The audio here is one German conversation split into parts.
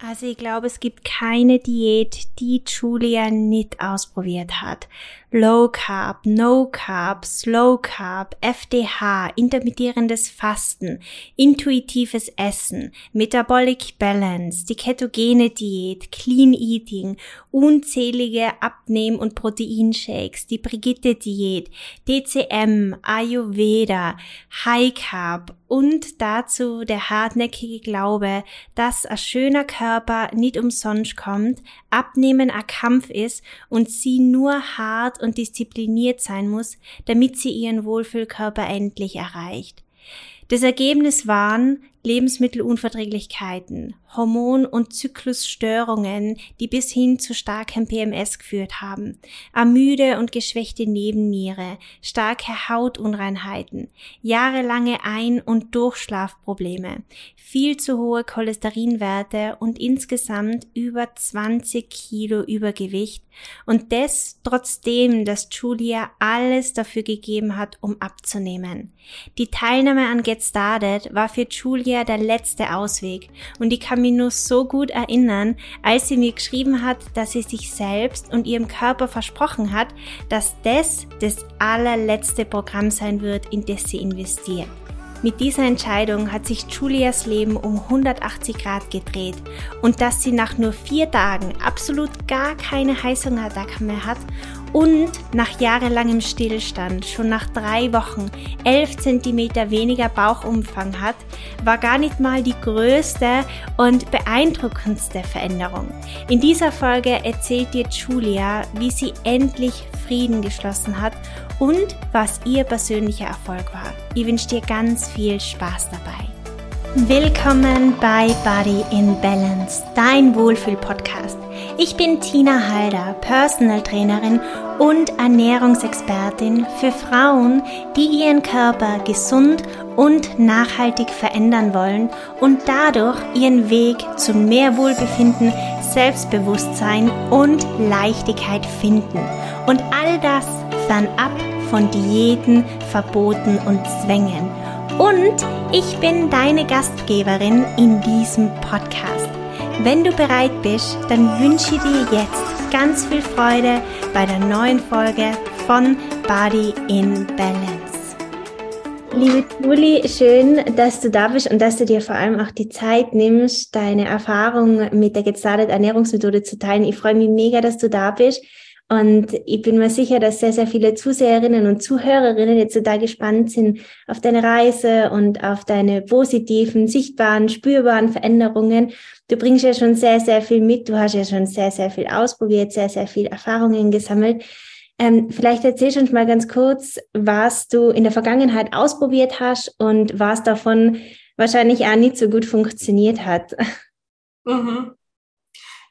Also ich glaube, es gibt keine Diät, die Julia nicht ausprobiert hat. Low Carb, No Carb, Slow Carb, FDH, intermittierendes Fasten, intuitives Essen, Metabolic Balance, die ketogene Diät, Clean Eating, unzählige Abnehm- und Proteinshakes, die Brigitte Diät, DCM, Ayurveda, High Carb und dazu der hartnäckige Glaube, dass ein schöner Körper nicht umsonst kommt, Abnehmen ein Kampf ist und sie nur hart und diszipliniert sein muss, damit sie ihren Wohlfühlkörper endlich erreicht. Das Ergebnis waren Lebensmittelunverträglichkeiten, Hormon- und Zyklusstörungen, die bis hin zu starkem PMS geführt haben, ermüde und geschwächte Nebenniere, starke Hautunreinheiten, jahrelange Ein- und Durchschlafprobleme, viel zu hohe Cholesterinwerte und insgesamt über 20 Kilo Übergewicht und das trotzdem, dass Julia alles dafür gegeben hat, um abzunehmen. Die Teilnahme an Get Started war für Julia der letzte Ausweg und ich kann mich nur so gut erinnern, als sie mir geschrieben hat, dass sie sich selbst und ihrem Körper versprochen hat, dass das das allerletzte Programm sein wird, in das sie investiert. Mit dieser Entscheidung hat sich Julias Leben um 180 Grad gedreht und dass sie nach nur vier Tagen absolut gar keine Heißhungerattacke mehr hat und nach jahrelangem Stillstand schon nach drei Wochen 11 cm weniger Bauchumfang hat, war gar nicht mal die größte und beeindruckendste Veränderung. In dieser Folge erzählt dir Julia, wie sie endlich Frieden geschlossen hat und was ihr persönlicher Erfolg war. Ich wünsche dir ganz viel Spaß dabei. Willkommen bei Body in Balance, dein Wohlfühl-Podcast. Ich bin Tina Halder, Personal Trainerin und Ernährungsexpertin für Frauen, die ihren Körper gesund und nachhaltig verändern wollen und dadurch ihren Weg zu mehr Wohlbefinden, Selbstbewusstsein und Leichtigkeit finden. Und all das fernab von Diäten, Verboten und Zwängen. Und ich bin deine Gastgeberin in diesem Podcast. Wenn du bereit bist, dann wünsche ich dir jetzt ganz viel Freude bei der neuen Folge von Body in Balance. Liebe Julie, schön, dass du da bist und dass du dir vor allem auch die Zeit nimmst, deine Erfahrung mit der Get Ernährungsmethode zu teilen. Ich freue mich mega, dass du da bist und ich bin mir sicher, dass sehr, sehr viele Zuseherinnen und Zuhörerinnen jetzt da gespannt sind auf deine Reise und auf deine positiven, sichtbaren, spürbaren Veränderungen. Du bringst ja schon sehr, sehr viel mit. Du hast ja schon sehr, sehr viel ausprobiert, sehr, sehr viel Erfahrungen gesammelt. Ähm, vielleicht erzählst du uns mal ganz kurz, was du in der Vergangenheit ausprobiert hast und was davon wahrscheinlich auch nicht so gut funktioniert hat. Mhm.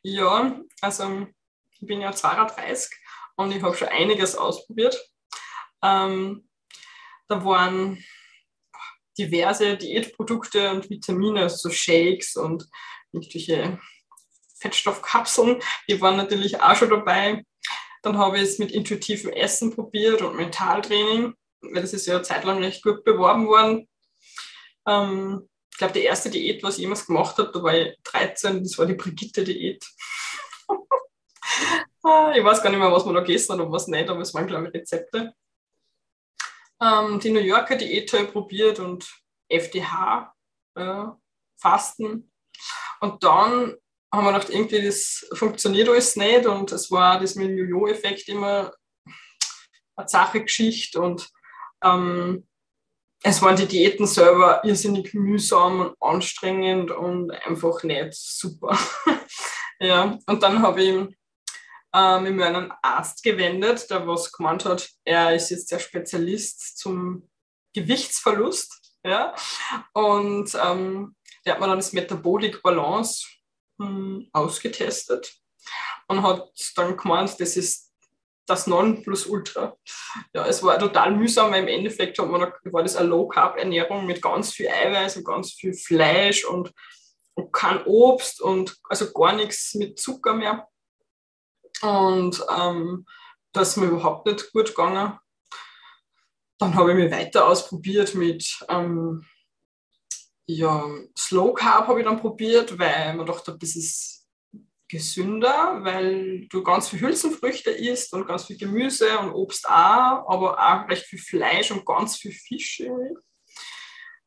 Ja, also ich bin ja 32 und ich habe schon einiges ausprobiert. Ähm, da waren diverse Diätprodukte und Vitamine, so Shakes und irgendwelche Fettstoffkapseln, die waren natürlich auch schon dabei. Dann habe ich es mit intuitivem Essen probiert und Mentaltraining, weil das ist ja eine Zeit lang recht gut beworben worden. Ähm, ich glaube, die erste Diät, was ich jemals gemacht habe, da war ich 13, das war die Brigitte-Diät. Ah, ich weiß gar nicht mehr, was man da hat und was nicht, aber es waren, glaube ich, Rezepte. Ähm, die New Yorker Diät habe ich probiert und FDH, äh, Fasten. Und dann haben wir gedacht, irgendwie das funktioniert alles nicht und es war das mit dem Jojo-Effekt immer eine Sache-Geschichte und ähm, es waren die Diäten selber irrsinnig mühsam und anstrengend und einfach nicht super. ja, und dann habe ich ähm, an einen Arzt gewendet, der was gemeint hat, er ist jetzt der Spezialist zum Gewichtsverlust. Ja? Und ähm, der hat mir dann das Metabolic Balance hm, ausgetestet und hat dann gemeint, das ist das Nonplusultra. Ja, es war total mühsam, weil im Endeffekt hat man, war das eine Low-Carb-Ernährung mit ganz viel Eiweiß und ganz viel Fleisch und, und kein Obst und also gar nichts mit Zucker mehr. Und ähm, das ist mir überhaupt nicht gut gegangen. Dann habe ich mich weiter ausprobiert mit ähm, ja, Slow Carb habe ich dann probiert, weil man dachte, das ist gesünder, weil du ganz viel Hülsenfrüchte isst und ganz viel Gemüse und Obst auch, aber auch recht viel Fleisch und ganz viel Fisch.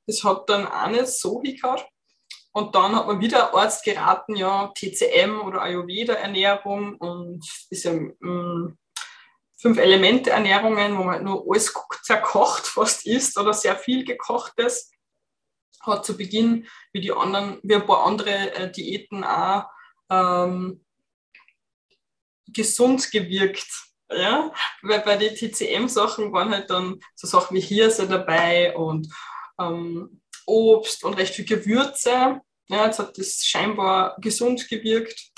Das hat dann auch nicht so hingehauen. Und dann hat man wieder Arzt geraten, ja, TCM oder Ayurveda-Ernährung und diese ähm, fünf Elemente Ernährungen, wo man halt nur alles zerkocht fast isst oder sehr viel gekochtes. Hat zu Beginn, wie die anderen, wie ein paar andere äh, Diäten auch ähm, gesund gewirkt. Ja? Weil bei den TCM-Sachen waren halt dann so Sachen wie Hirse dabei und ähm, Obst und recht viel Gewürze. Ja, jetzt hat das scheinbar gesund gewirkt.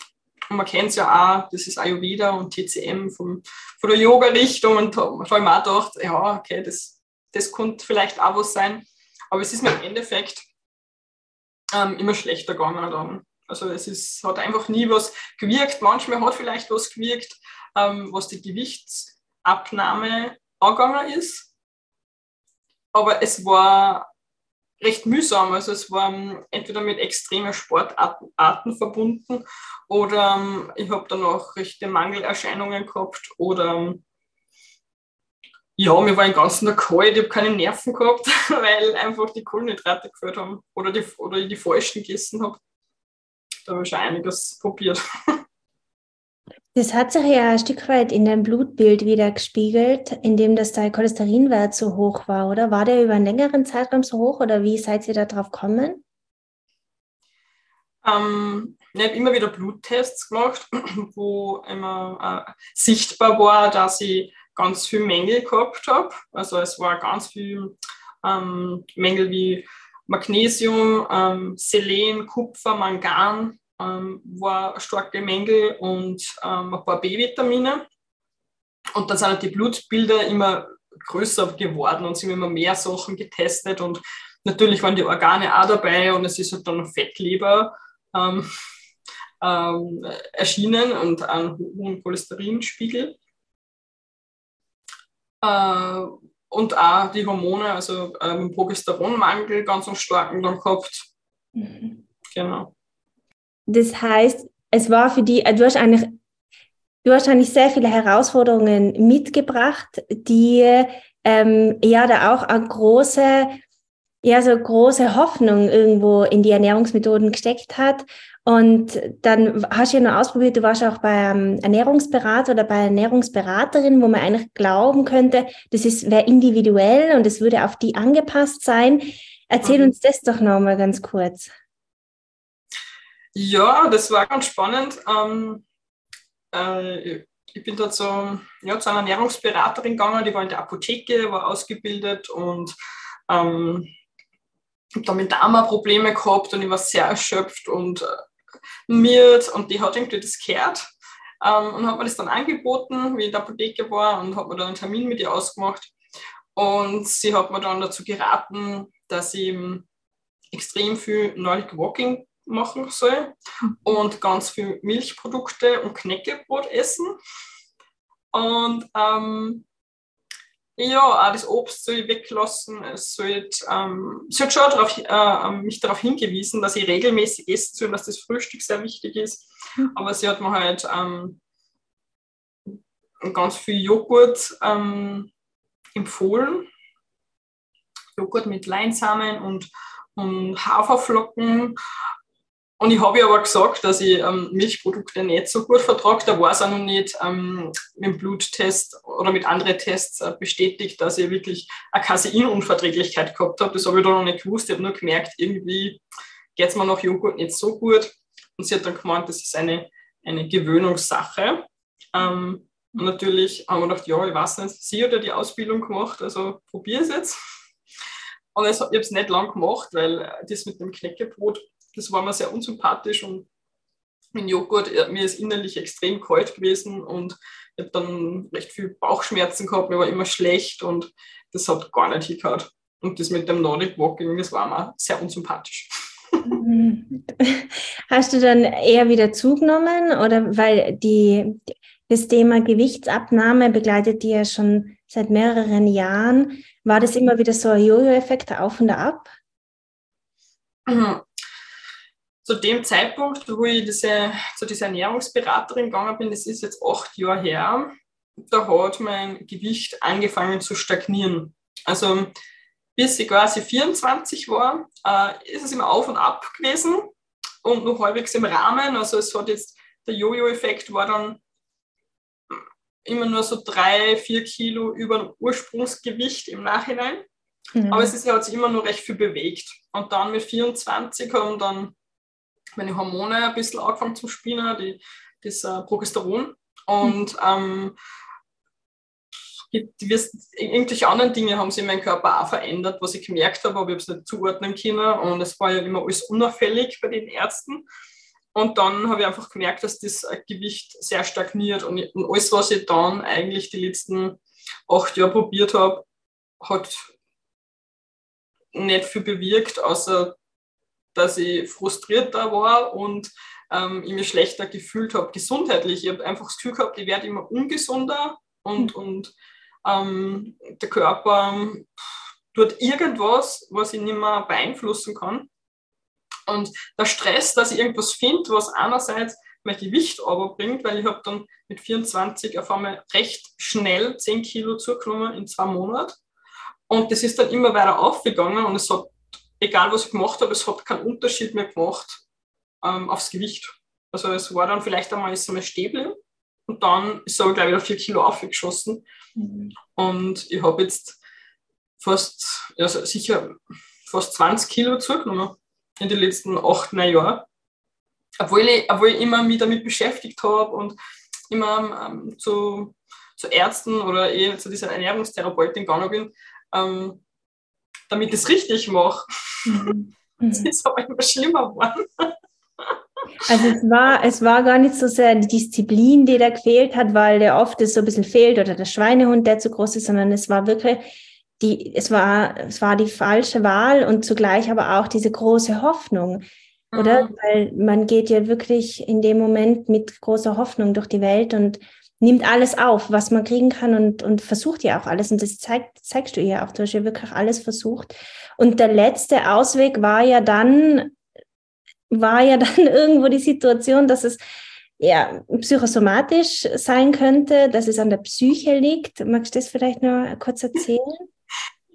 Und man kennt es ja auch, das ist Ayurveda und TCM vom, von der Yoga-Richtung. Und da habe ich mir auch gedacht, ja, okay, das, das könnte vielleicht auch was sein. Aber es ist mir im Endeffekt ähm, immer schlechter gegangen dann. Also es ist, hat einfach nie was gewirkt. Manchmal hat vielleicht was gewirkt, ähm, was die Gewichtsabnahme angegangen ist. Aber es war recht mühsam. Also es war ähm, entweder mit extremen Sportarten verbunden oder ähm, ich habe dann auch rechte Mangelerscheinungen gehabt oder ähm, ja, mir war den ganzen Tag kalt, ich habe keine Nerven gehabt, weil einfach die Kohlenhydrate gefällt haben oder, die, oder ich die falschen gegessen habe. Da habe ich schon einiges probiert. Das hat sich ja ein Stück weit in deinem Blutbild wieder gespiegelt, indem das dein Cholesterinwert so hoch war, oder? War der über einen längeren Zeitraum so hoch oder wie seid ihr da drauf gekommen? Ähm, ich habe immer wieder Bluttests gemacht, wo immer äh, sichtbar war, dass ich ganz viel Mängel gehabt habe. Also es war ganz viel ähm, Mängel wie Magnesium, ähm, Selen, Kupfer, Mangan, ähm, war starke Mängel und ähm, ein paar B-Vitamine. Und dann sind halt die Blutbilder immer größer geworden und sind immer mehr Sachen getestet und natürlich waren die Organe auch dabei und es ist halt dann Fettleber ähm, ähm, erschienen und einen hohen Cholesterinspiegel. Äh, und auch die Hormone, also ähm, Progesteronmangel ganz starken dann gehabt. Mhm. Genau. Das heißt, es war für die, du hast eigentlich, du hast eigentlich sehr viele Herausforderungen mitgebracht, die ähm, ja da auch eine große, ja, so große Hoffnung irgendwo in die Ernährungsmethoden gesteckt hat. Und dann hast du ja noch ausprobiert, du warst auch beim Ernährungsberater oder bei Ernährungsberaterin, wo man eigentlich glauben könnte, das ist wäre individuell und es würde auf die angepasst sein. Erzähl mhm. uns das doch nochmal ganz kurz. Ja, das war ganz spannend. Ähm, äh, ich bin da zu, ja, zu einer Ernährungsberaterin gegangen, die war in der Apotheke, war ausgebildet und ähm, habe da mit Darm Probleme gehabt und ich war sehr erschöpft und äh, miert und die hat irgendwie das gehört ähm, und hat mir das dann angeboten, wie ich in der Apotheke war und habe mir dann einen Termin mit ihr ausgemacht. Und sie hat mir dann dazu geraten, dass ich extrem viel Nordic Walking machen soll und ganz viel Milchprodukte und Knäckebrot essen. Und ähm, ja, auch das Obst soll ich weglassen. Es soll, ähm, sie hat schon darauf, äh, ähm, mich darauf hingewiesen, dass ich regelmäßig essen soll und dass das Frühstück sehr wichtig ist. Aber sie hat mir halt ähm, ganz viel Joghurt ähm, empfohlen. Joghurt mit Leinsamen und, und Haferflocken und ich habe ja aber gesagt, dass ich ähm, Milchprodukte nicht so gut vertrage. Da war es auch noch nicht ähm, mit dem Bluttest oder mit anderen Tests äh, bestätigt, dass ich wirklich eine Caseinunverträglichkeit gehabt habe. Das habe ich da noch nicht gewusst. Ich habe nur gemerkt, irgendwie geht es mir nach Joghurt nicht so gut. Und sie hat dann gemeint, das ist eine, eine Gewöhnungssache. Ähm, und natürlich haben wir gedacht, ja, ich weiß nicht, sie hat ja die Ausbildung gemacht, also probiere es jetzt. Und ich habe es nicht lang gemacht, weil das mit dem Knäckebrot das war mir sehr unsympathisch und mit Joghurt, mir ist innerlich extrem kalt gewesen und ich habe dann recht viel Bauchschmerzen gehabt, mir war immer schlecht und das hat gar nicht hingehört. Und das mit dem Nordic Walking, das war mir sehr unsympathisch. Hast du dann eher wieder zugenommen oder weil die, das Thema Gewichtsabnahme begleitet dir ja schon seit mehreren Jahren, war das immer wieder so ein Jojo-Effekt auf und ab? Zu dem Zeitpunkt, wo ich diese, zu dieser Ernährungsberaterin gegangen bin, das ist jetzt acht Jahre her, da hat mein Gewicht angefangen zu stagnieren. Also bis ich quasi 24 war, äh, ist es immer auf und ab gewesen und noch halbwegs im Rahmen. Also es hat jetzt, der Jojo-Effekt war dann immer nur so drei, vier Kilo über dem Ursprungsgewicht im Nachhinein. Mhm. Aber es ist, hat sich immer nur recht viel bewegt. Und dann mit 24 haben dann meine Hormone ein bisschen angefangen zu spielen, die, das äh, Progesteron. Und ähm, die, irgendwelche anderen Dinge haben sich in meinem Körper auch verändert, was ich gemerkt habe, aber ich habe es nicht zuordnen können. Und es war ja immer alles unauffällig bei den Ärzten. Und dann habe ich einfach gemerkt, dass das Gewicht sehr stagniert. Und, und alles, was ich dann eigentlich die letzten acht Jahre probiert habe, hat nicht viel bewirkt, außer dass ich frustrierter war und ähm, ich mich schlechter gefühlt habe, gesundheitlich. Ich habe einfach das Gefühl gehabt, ich werde immer ungesunder und, mhm. und ähm, der Körper tut irgendwas, was ich nicht mehr beeinflussen kann. Und der Stress, dass ich irgendwas finde, was einerseits mein Gewicht aber bringt, weil ich habe dann mit 24 auf einmal recht schnell 10 Kilo zugenommen in zwei Monaten. Und das ist dann immer weiter aufgegangen und es hat, egal was ich gemacht habe, es hat keinen Unterschied mehr gemacht ähm, aufs Gewicht. Also es war dann vielleicht einmal ist einmal stehen und dann ist es aber gleich wieder 4 Kilo aufgeschossen. Mhm. Und ich habe jetzt fast, also sicher fast 20 Kilo zugenommen in den letzten acht, neun Jahren. Obwohl ich, obwohl ich immer mich damit beschäftigt habe und immer ähm, zu, zu Ärzten oder eh zu dieser Ernährungstherapeutin gegangen bin, ähm, damit ich es richtig mache. Mhm. Es mhm. ist aber immer schlimmer geworden. Also es war, es war gar nicht so sehr die Disziplin, die da gefehlt hat, weil der oft es so ein bisschen fehlt oder der Schweinehund, der zu groß ist, sondern es war wirklich die, es war, es war die falsche Wahl und zugleich aber auch diese große Hoffnung, mhm. oder? Weil man geht ja wirklich in dem Moment mit großer Hoffnung durch die Welt und nimmt alles auf, was man kriegen kann und, und versucht ja auch alles. Und das zeigt, zeigst du ihr auch. Du hast ja wirklich alles versucht. Und der letzte Ausweg war ja dann, war ja dann irgendwo die Situation, dass es ja, psychosomatisch sein könnte, dass es an der Psyche liegt. Magst du das vielleicht noch kurz erzählen?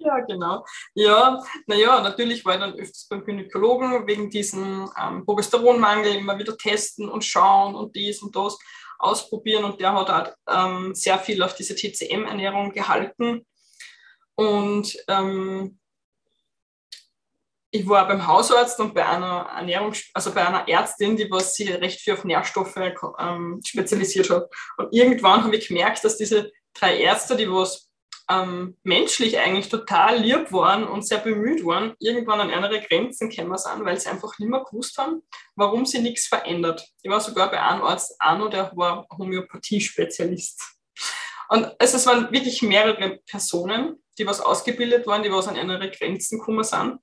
Ja, genau. Ja, naja, natürlich war ich dann öfters beim Gynäkologen wegen diesem ähm, Progesteronmangel immer wieder testen und schauen und dies und das ausprobieren und der hat auch ähm, sehr viel auf diese TCM-Ernährung gehalten. Und ähm, ich war beim Hausarzt und bei einer Ernährung, also bei einer Ärztin, die was sich recht viel auf Nährstoffe ähm, spezialisiert hat. Und irgendwann habe ich gemerkt, dass diese drei Ärzte, die was ähm, menschlich eigentlich total lieb waren und sehr bemüht waren, irgendwann an andere Grenzen kämen an, weil sie einfach nicht mehr gewusst haben, warum sie nichts verändert. Ich war sogar bei einem Arzt, Arno, der war Homöopathie-Spezialist. Und also es waren wirklich mehrere Personen, die was ausgebildet waren, die was an andere Grenzen gekommen sind.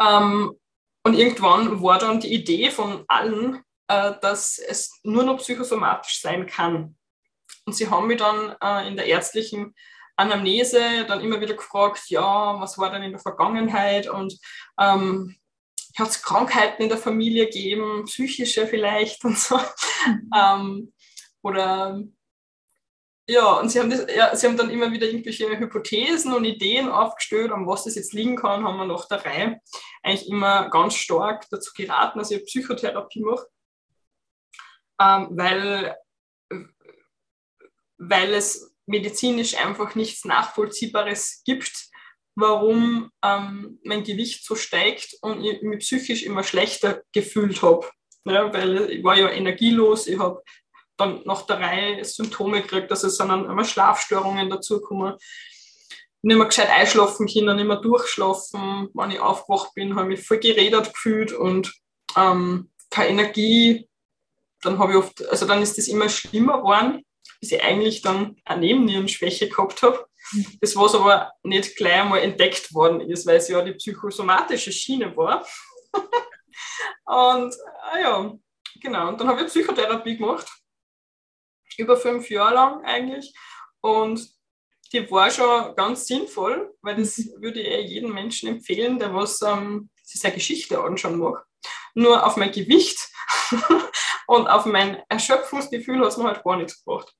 Ähm, und irgendwann war dann die Idee von allen, äh, dass es nur noch psychosomatisch sein kann. Und sie haben mich dann äh, in der ärztlichen Anamnese dann immer wieder gefragt, ja, was war denn in der Vergangenheit und ähm, hat es Krankheiten in der Familie gegeben, psychische vielleicht und so. Mhm. ähm, oder ja, und sie haben, das, ja, sie haben dann immer wieder irgendwelche Hypothesen und Ideen aufgestellt, an was das jetzt liegen kann, haben wir nach der Reihe eigentlich immer ganz stark dazu geraten, dass ich Psychotherapie mache. Ähm, weil weil es medizinisch einfach nichts Nachvollziehbares gibt, warum ähm, mein Gewicht so steigt und ich mich psychisch immer schlechter gefühlt habe. Ja, weil ich war ja energielos, ich habe dann der Reihe Symptome gekriegt, dass es dann immer Schlafstörungen dazukommen. Nicht mehr gescheit einschlafen können, nicht mehr durchschlafen. Wenn ich aufgewacht bin, habe ich mich voll geredet gefühlt und ähm, keine Energie. Dann habe ich oft, also dann ist das immer schlimmer geworden bis ich eigentlich dann eine Nebennierenschwäche gehabt habe. Das, was aber nicht gleich einmal entdeckt worden ist, weil es ja die psychosomatische Schiene war. und ah ja, genau. Und dann habe ich Psychotherapie gemacht. Über fünf Jahre lang eigentlich. Und die war schon ganz sinnvoll, weil das würde ich jedem Menschen empfehlen, der was ähm, sich seine Geschichte anschauen mag. Nur auf mein Gewicht und auf mein Erschöpfungsgefühl hat es mir halt gar nichts gebracht.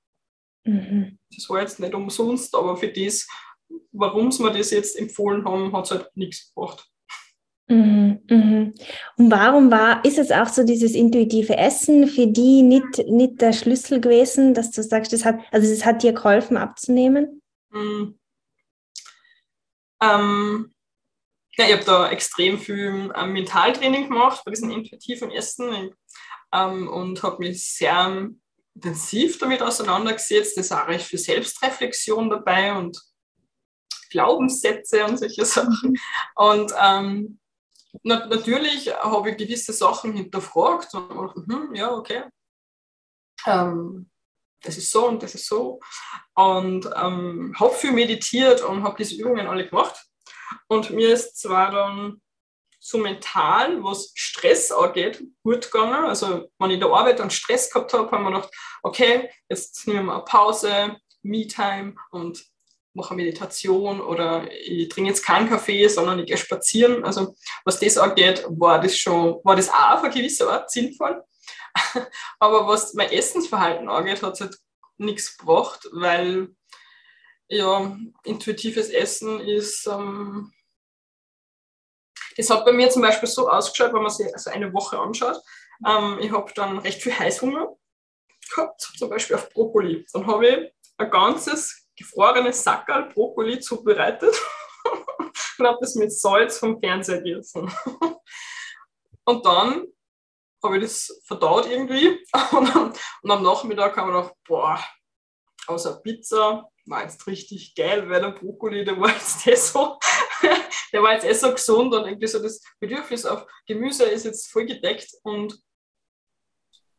Mhm. Das war jetzt nicht umsonst, aber für das, warum sie mir das jetzt empfohlen haben, hat es halt nichts gebracht. Mhm, mhm. Und warum war, ist es auch so dieses intuitive Essen für die nicht, nicht der Schlüssel gewesen, dass du sagst, das hat, also es hat dir geholfen abzunehmen? Mhm. Ähm, ja, ich habe da extrem viel ähm, Mentaltraining gemacht bei diesem intuitiven Essen ähm, und habe mich sehr intensiv damit auseinandergesetzt. Es ist auch recht viel Selbstreflexion dabei und Glaubenssätze und solche Sachen. Und ähm, na, natürlich habe ich gewisse Sachen hinterfragt und gedacht, hm, ja, okay. Ähm, das ist so und das ist so. Und ähm, habe viel meditiert und habe diese Übungen alle gemacht. Und mir ist zwar dann so mental, was Stress angeht, gut gegangen. Also, wenn ich in der Arbeit dann Stress gehabt habe, habe ich mir gedacht, okay, jetzt nehmen wir eine Pause, Me-Time und mache Meditation oder ich trinke jetzt keinen Kaffee, sondern ich gehe spazieren. Also was das angeht, war das schon, war das auch auf eine gewisse Art sinnvoll. Aber was mein Essensverhalten angeht, hat es halt nichts gebracht, weil ja, intuitives Essen ist, ähm, das hat bei mir zum Beispiel so ausgeschaut, wenn man sich also eine Woche anschaut. Ähm, ich habe dann recht viel Heißhunger gehabt, zum Beispiel auf Brokkoli. Dann habe ich ein ganzes gefrorenes Sackerl Brokkoli zubereitet und habe das mit Salz vom Fernseher gegessen. und dann habe ich das verdaut irgendwie und, und am Nachmittag habe ich gedacht, boah, außer Pizza war jetzt richtig geil, weil der Brokkoli, der war jetzt eh so, der war jetzt eh so gesund und irgendwie so das Bedürfnis auf Gemüse ist jetzt voll gedeckt und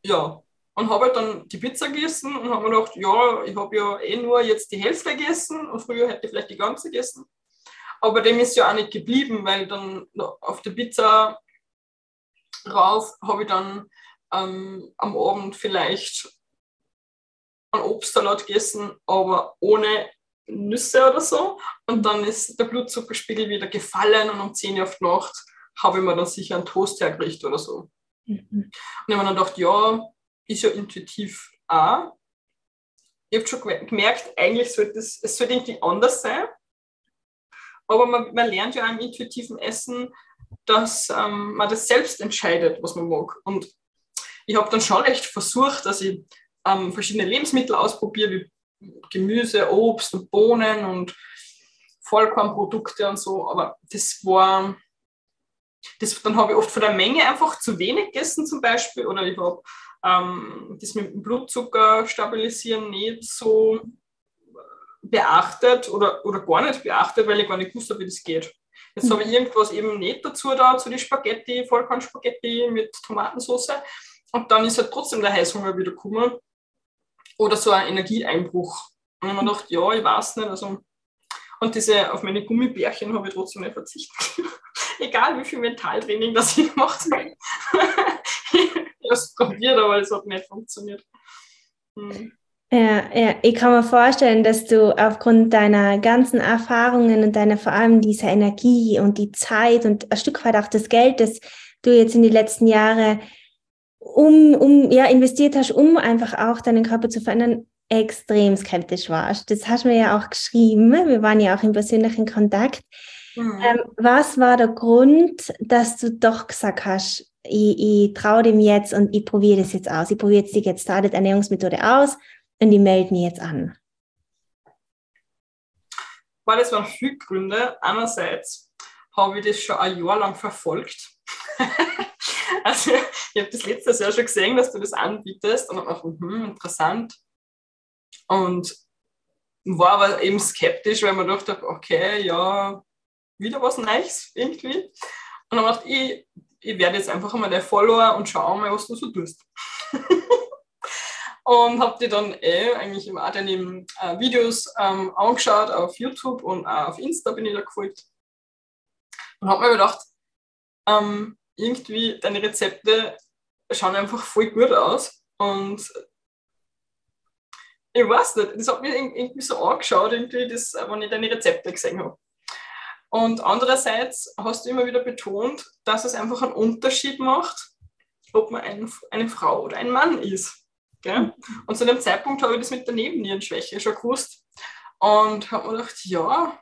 ja, und habe halt dann die Pizza gegessen und habe mir gedacht, ja, ich habe ja eh nur jetzt die Hälfte gegessen und früher hätte ich vielleicht die ganze gegessen. Aber dem ist ja auch nicht geblieben, weil dann auf der Pizza rauf habe ich dann ähm, am Abend vielleicht einen Obstsalat gegessen, aber ohne Nüsse oder so. Und dann ist der Blutzuckerspiegel wieder gefallen und um 10 Uhr auf die Nacht habe ich mir dann sicher einen Toast hergerichtet oder so. Mhm. Und ich habe dann gedacht, ja, ist ja intuitiv auch. Ich habe schon gemerkt, eigentlich sollte es, es sollte irgendwie anders sein. Aber man, man lernt ja im intuitiven Essen, dass ähm, man das selbst entscheidet, was man mag. Und ich habe dann schon recht versucht, dass ich ähm, verschiedene Lebensmittel ausprobiere, wie Gemüse, Obst und Bohnen und Vollkornprodukte und so. Aber das war, das, dann habe ich oft von der Menge einfach zu wenig gegessen zum Beispiel. Oder ich habe ähm, das mit dem Blutzucker stabilisieren nicht so beachtet oder, oder gar nicht beachtet, weil ich gar nicht wusste, wie das geht. Jetzt mhm. habe ich irgendwas eben nicht dazu da, zu die Spaghetti, Vollkornspaghetti mit Tomatensauce. Und dann ist halt trotzdem der Heißhunger wieder gekommen. Oder so ein Energieeinbruch. Und ich habe mir gedacht, ja, ich weiß nicht. Also, und diese, auf meine Gummibärchen habe ich trotzdem nicht verzichtet. Egal wie viel Mentaltraining das ich gemacht habe. erst probiert, aber es hat nicht funktioniert. Hm. Ja, ja, ich kann mir vorstellen, dass du aufgrund deiner ganzen Erfahrungen und deiner vor allem dieser Energie und die Zeit und ein Stück weit auch das Geld, das du jetzt in die letzten Jahre um, um, ja, investiert hast, um einfach auch deinen Körper zu verändern, extrem skeptisch warst. Das hast du mir ja auch geschrieben. Wir waren ja auch im persönlichen Kontakt. Mhm. Ähm, was war der Grund, dass du doch gesagt hast, ich, ich traue dem jetzt und ich probiere das jetzt aus. Ich probiere jetzt die Get Ernährungsmethode aus und ich melde mich jetzt an. Weil es waren viele Gründe. Einerseits habe ich das schon ein Jahr lang verfolgt. also ich habe das letztes Jahr schon gesehen, dass du das anbietest und habe mir gedacht, hm, interessant. Und war aber eben skeptisch, weil man dachte, okay, ja, wieder was Neues irgendwie. Und dann dachte ich, ich werde jetzt einfach mal der Follower und schaue mal, was du so tust. und habe die dann eh eigentlich im Art in äh, Videos ähm, angeschaut auf YouTube und auch auf Insta bin ich da gefolgt. Und habe mir gedacht, ähm, irgendwie deine Rezepte schauen einfach voll gut aus. Und ich weiß nicht, das hat mir irgendwie so angeschaut, irgendwie, das, wenn ich deine Rezepte gesehen habe. Und andererseits hast du immer wieder betont, dass es einfach einen Unterschied macht, ob man ein, eine Frau oder ein Mann ist. Gell? Und zu dem Zeitpunkt habe ich das mit der Nebennierenschwäche schon gewusst und habe mir gedacht, ja,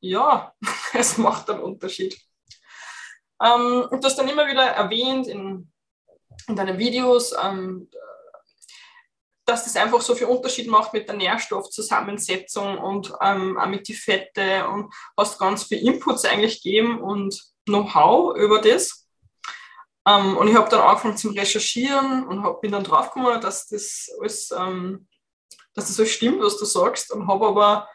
ja, es macht einen Unterschied. Ähm, und das dann immer wieder erwähnt in, in deinen Videos, ähm, dass das einfach so viel Unterschied macht mit der Nährstoffzusammensetzung und ähm, auch mit den Fette und hast ganz viel Inputs eigentlich gegeben und Know-how über das. Ähm, und ich habe dann angefangen zum Recherchieren und hab, bin dann draufgekommen, dass das alles, ähm, dass das alles stimmt, was du sagst, und habe aber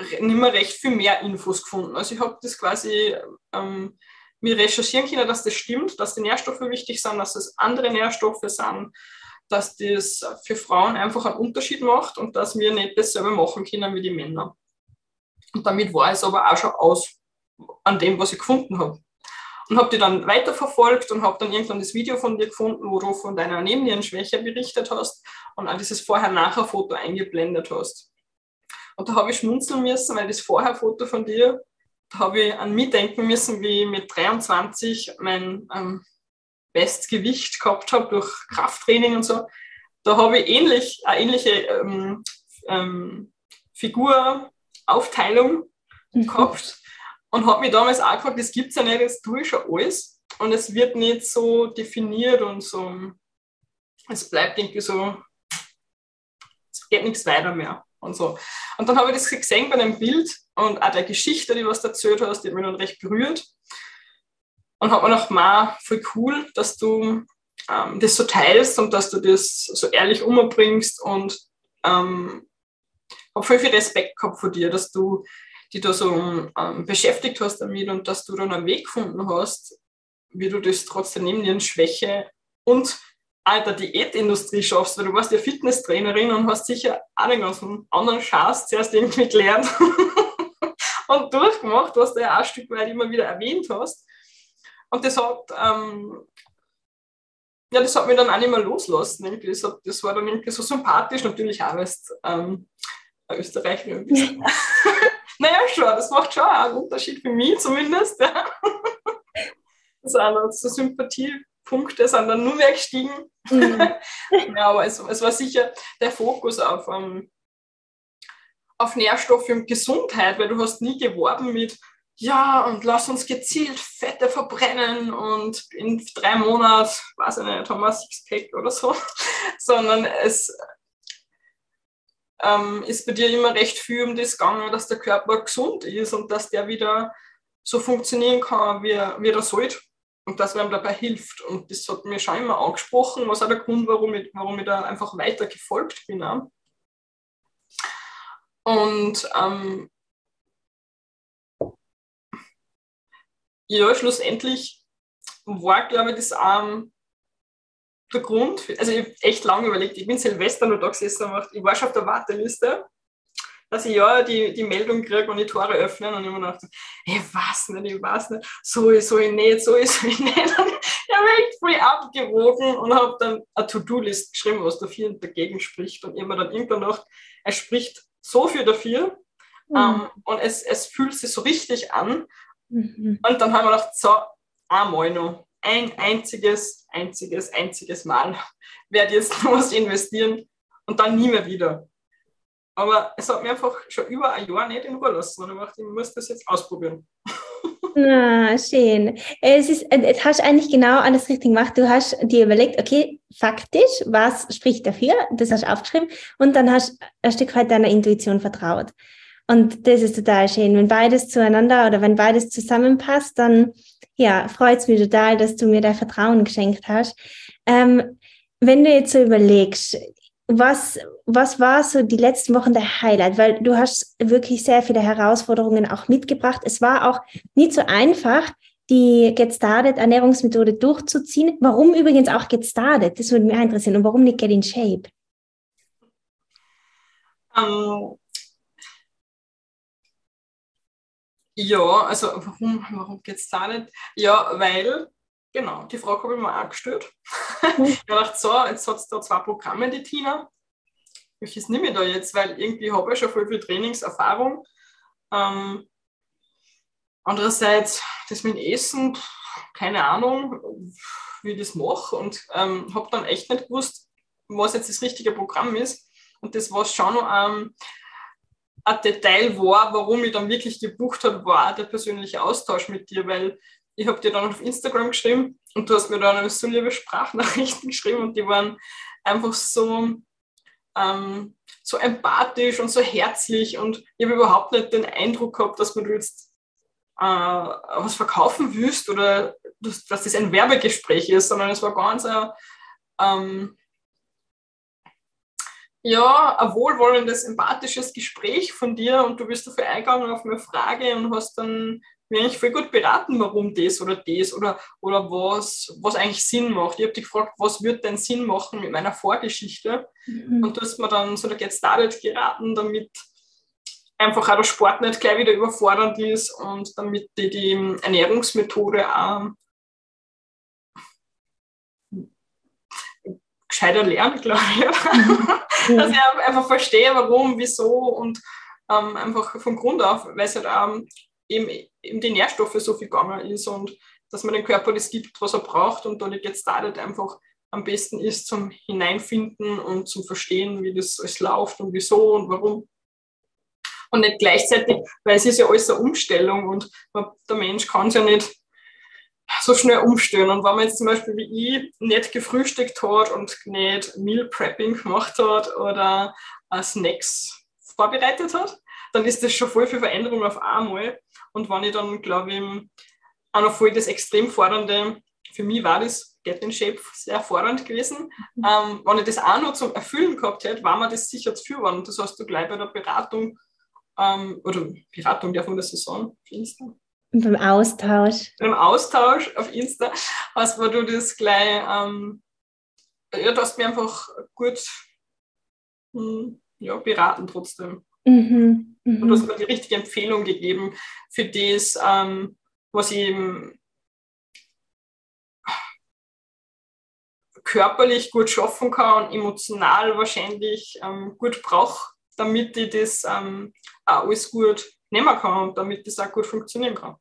nicht mehr recht viel mehr Infos gefunden. Also ich habe das quasi ähm, mir recherchieren können, dass das stimmt, dass die Nährstoffe wichtig sind, dass es andere Nährstoffe sind, dass das für Frauen einfach einen Unterschied macht und dass wir nicht dasselbe machen können wie die Männer. Und damit war es aber auch schon aus an dem, was ich gefunden habe. Und habe die dann weiterverfolgt und habe dann irgendwann das Video von dir gefunden, wo du von deiner Nebennierenschwäche berichtet hast und auch dieses Vorher-Nachher-Foto eingeblendet hast. Und da habe ich schmunzeln müssen, weil das Vorher-Foto von dir, habe ich an mich denken müssen, wie ich mit 23 mein ähm, Bestgewicht gehabt habe durch Krafttraining und so, da habe ich ähnlich, eine ähnliche ähm, ähm, Figuraufteilung mhm. gehabt und habe mich damals auch gefragt, das gibt es ja nicht, das tue ich schon alles und es wird nicht so definiert und so, es bleibt irgendwie so, es geht nichts weiter mehr und so. Und dann habe ich das gesehen bei einem Bild und auch der Geschichte, die du was erzählt hast, die hat mich dann recht berührt. Und habe mir gedacht, ma, voll cool, dass du ähm, das so teilst und dass du das so ehrlich umbringst und ähm, habe voll viel Respekt gehabt vor dir, dass du dich da so ähm, beschäftigt hast damit und dass du dann einen Weg gefunden hast, wie du das trotzdem neben dir Schwäche und auch der Diätindustrie schaffst, weil du warst ja Fitnesstrainerin und hast sicher auch den ganzen anderen Schatz zuerst irgendwie gelernt und durchgemacht, was du ja auch ein Stück weit immer wieder erwähnt hast. Und das hat, ähm, ja, das hat mich dann auch nicht mehr loslassen. Irgendwie. Das, hat, das war dann irgendwie so sympathisch, natürlich auch, weil es ähm, Österreicherin bist. naja, schon, das macht schon einen Unterschied für mich zumindest. Ja. Das sind so Sympathiepunkte sind dann nur mehr gestiegen. Mhm. ja, aber es, es war sicher der Fokus auf, ähm, auf Nährstoffe und Gesundheit, weil du hast nie geworben mit ja, und lass uns gezielt Fette verbrennen und in drei Monaten, weiß ich nicht, haben wir Sixpack oder so, sondern es ähm, ist bei dir immer recht viel um das gegangen, dass der Körper gesund ist und dass der wieder so funktionieren kann, wie wie er sollte und dass man ihm dabei hilft. Und das hat mir schon immer angesprochen, was auch der Grund, warum ich, warum ich da einfach weiter gefolgt bin. Auch. Und ähm, ja, schlussendlich war, glaube ich, das ähm, der Grund. Also, ich habe echt lange überlegt. Ich bin Silvester nur da gesessen und ich war schon auf der Warteliste, dass ich ja die, die Meldung kriege und die Tore öffnen. Und habe mir gedacht, ich weiß nicht, ich weiß nicht, so ist so ich nicht, so ist ich nicht. Und ich habe echt voll abgewogen und habe dann eine To-Do-List geschrieben, was dafür und dagegen spricht. Und mir dann irgendwann gedacht, er spricht so viel dafür. Mhm. Ähm, und es, es fühlt sich so richtig an. Mhm. Und dann haben wir gedacht, so, einmal noch, ein einziges, einziges, einziges Mal werde jetzt noch was investieren und dann nie mehr wieder. Aber es hat mir einfach schon über ein Jahr nicht in Ruhe lassen und ich dachte, ich muss das jetzt ausprobieren. Ah, schön. Es ist, äh, du hast eigentlich genau alles richtig gemacht. Du hast dir überlegt, okay, faktisch, was spricht dafür? Das hast du aufgeschrieben und dann hast du ein Stück weit deiner Intuition vertraut. Und das ist total schön. Wenn beides zueinander oder wenn beides zusammenpasst, dann ja, freut es mich total, dass du mir da Vertrauen geschenkt hast. Ähm, wenn du jetzt so überlegst, was, was war so die letzten Wochen der Highlight? Weil du hast wirklich sehr viele Herausforderungen auch mitgebracht. Es war auch nicht so einfach, die Get Started Ernährungsmethode durchzuziehen. Warum übrigens auch Get Started? Das würde mich interessieren. Und warum nicht Get in Shape? Um, ähm, Ja, also warum, warum da nicht? Ja, weil, genau, die Frage habe ich mir auch gestellt. Mhm. ich dachte, so, jetzt hat es da zwei Programme, die Tina. Welches nehme ich da jetzt? Weil irgendwie habe ich schon voll viel Trainingserfahrung. Ähm, Andererseits, das mit Essen, keine Ahnung, wie ich das mache und ähm, habe dann echt nicht gewusst, was jetzt das richtige Programm ist. Und das war schon ähm, ein Detail war, warum ich dann wirklich gebucht habe, war der persönliche Austausch mit dir, weil ich habe dir dann auf Instagram geschrieben und du hast mir dann so liebe Sprachnachrichten geschrieben und die waren einfach so, ähm, so empathisch und so herzlich und ich habe überhaupt nicht den Eindruck gehabt, dass man du jetzt äh, was verkaufen willst oder dass, dass, das ein Werbegespräch ist, sondern es war ganz ein, ähm, ja, ein wohlwollendes, empathisches Gespräch von dir und du bist dafür eingegangen auf meine Frage und hast dann mir eigentlich voll gut beraten, warum das oder das oder, oder was, was eigentlich Sinn macht. Ich habe dich gefragt, was wird denn Sinn machen mit meiner Vorgeschichte? Mhm. Und du hast mir dann so der Get Started geraten, damit einfach auch der Sport nicht gleich wieder überfordernd ist und damit die, die Ernährungsmethode auch gescheiter lernen, glaube ich. Mhm. Dass ich einfach verstehe, warum, wieso und ähm, einfach von Grund auf, weil es halt ähm, eben, eben die Nährstoffe so viel gegangen ist und dass man dem Körper das gibt, was er braucht und dann jetzt startet einfach am besten ist zum Hineinfinden und zum Verstehen, wie das alles läuft und wieso und warum. Und nicht gleichzeitig, weil es ist ja alles eine Umstellung und der Mensch kann es ja nicht so schnell umstellen. Und wenn man jetzt zum Beispiel wie ich nicht gefrühstückt hat und nicht Meal Prepping gemacht hat oder Snacks vorbereitet hat, dann ist das schon voll viel Veränderung auf einmal. Und wenn ich dann, glaube ich, auch noch voll das extrem fordernde, für mich war das Get in Shape sehr fordernd gewesen. Mhm. Ähm, wenn ich das auch noch zum Erfüllen gehabt hätte, war mir das sicher zu viel geworden. Das hast du gleich bei der Beratung, ähm, oder Beratung darf man das so sagen, auf Insta. Und beim Austausch. Beim Austausch auf Insta hast du das gleich, ähm, ja, du hast mir einfach gut hm, ja, beraten trotzdem. Mhm. Mhm. Und du hast mir die richtige Empfehlung gegeben für das, ähm, was ich eben körperlich gut schaffen kann und emotional wahrscheinlich ähm, gut brauche, damit ich das ähm, auch alles gut nehmen kann und damit das auch gut funktionieren kann.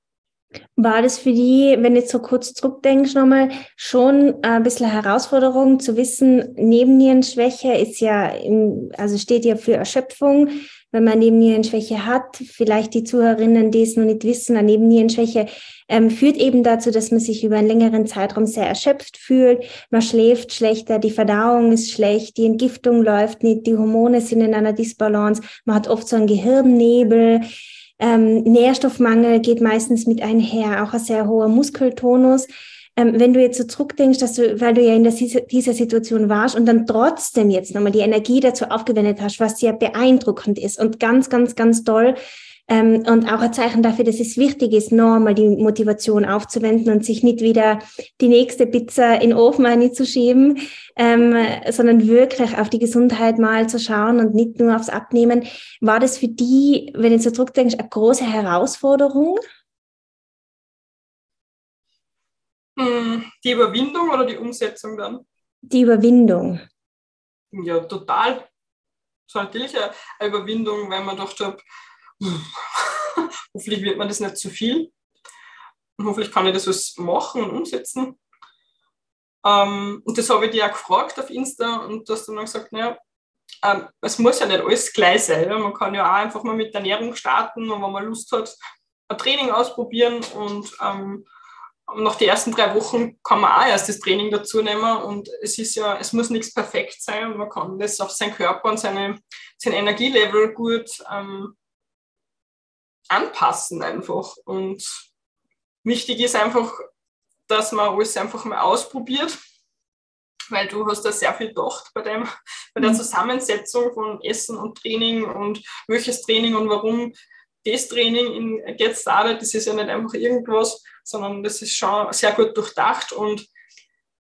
War das für die, wenn du jetzt so kurz zurückdenkst nochmal, schon ein bisschen Herausforderung zu wissen, Nebennierenschwäche ist ja, im, also steht ja für Erschöpfung, wenn man Nebennierenschwäche hat, vielleicht die Zuhörerinnen, die es noch nicht wissen, eine Nebennierenschwäche ähm, führt eben dazu, dass man sich über einen längeren Zeitraum sehr erschöpft fühlt. Man schläft schlechter, die Verdauung ist schlecht, die Entgiftung läuft nicht, die Hormone sind in einer Disbalance, man hat oft so einen Gehirnnebel. Ähm, Nährstoffmangel geht meistens mit einher, auch ein sehr hoher Muskeltonus. Ähm, wenn du jetzt so zurückdenkst, dass du, weil du ja in der, dieser Situation warst und dann trotzdem jetzt nochmal die Energie dazu aufgewendet hast, was sehr beeindruckend ist und ganz, ganz, ganz toll, ähm, und auch ein Zeichen dafür, dass es wichtig ist, nochmal die Motivation aufzuwenden und sich nicht wieder die nächste Pizza in den Ofen einzuschieben, ähm, sondern wirklich auf die Gesundheit mal zu schauen und nicht nur aufs Abnehmen. War das für die, wenn du so zurückdenkst, eine große Herausforderung? Die Überwindung oder die Umsetzung dann? Die Überwindung. Ja, total. Das war natürlich eine Überwindung, weil man dachte, hoffentlich wird man das nicht zu viel. Und hoffentlich kann ich das was machen und umsetzen. Ähm, und das habe ich dir auch gefragt auf Insta und du hast dann gesagt, naja, ähm, es muss ja nicht alles gleich sein. Ja? Man kann ja auch einfach mal mit der Ernährung starten und wenn man Lust hat, ein Training ausprobieren und ähm, nach den ersten drei Wochen kann man auch erst das Training dazu nehmen und es ist ja, es muss nichts perfekt sein und man kann das auf seinen Körper und seine, sein Energielevel gut ähm, anpassen einfach. Und wichtig ist einfach, dass man alles einfach mal ausprobiert, weil du hast da sehr viel gedacht bei, dem, bei der mhm. Zusammensetzung von Essen und Training und welches Training und warum das Training in Get Started, das ist ja nicht einfach irgendwas, sondern das ist schon sehr gut durchdacht und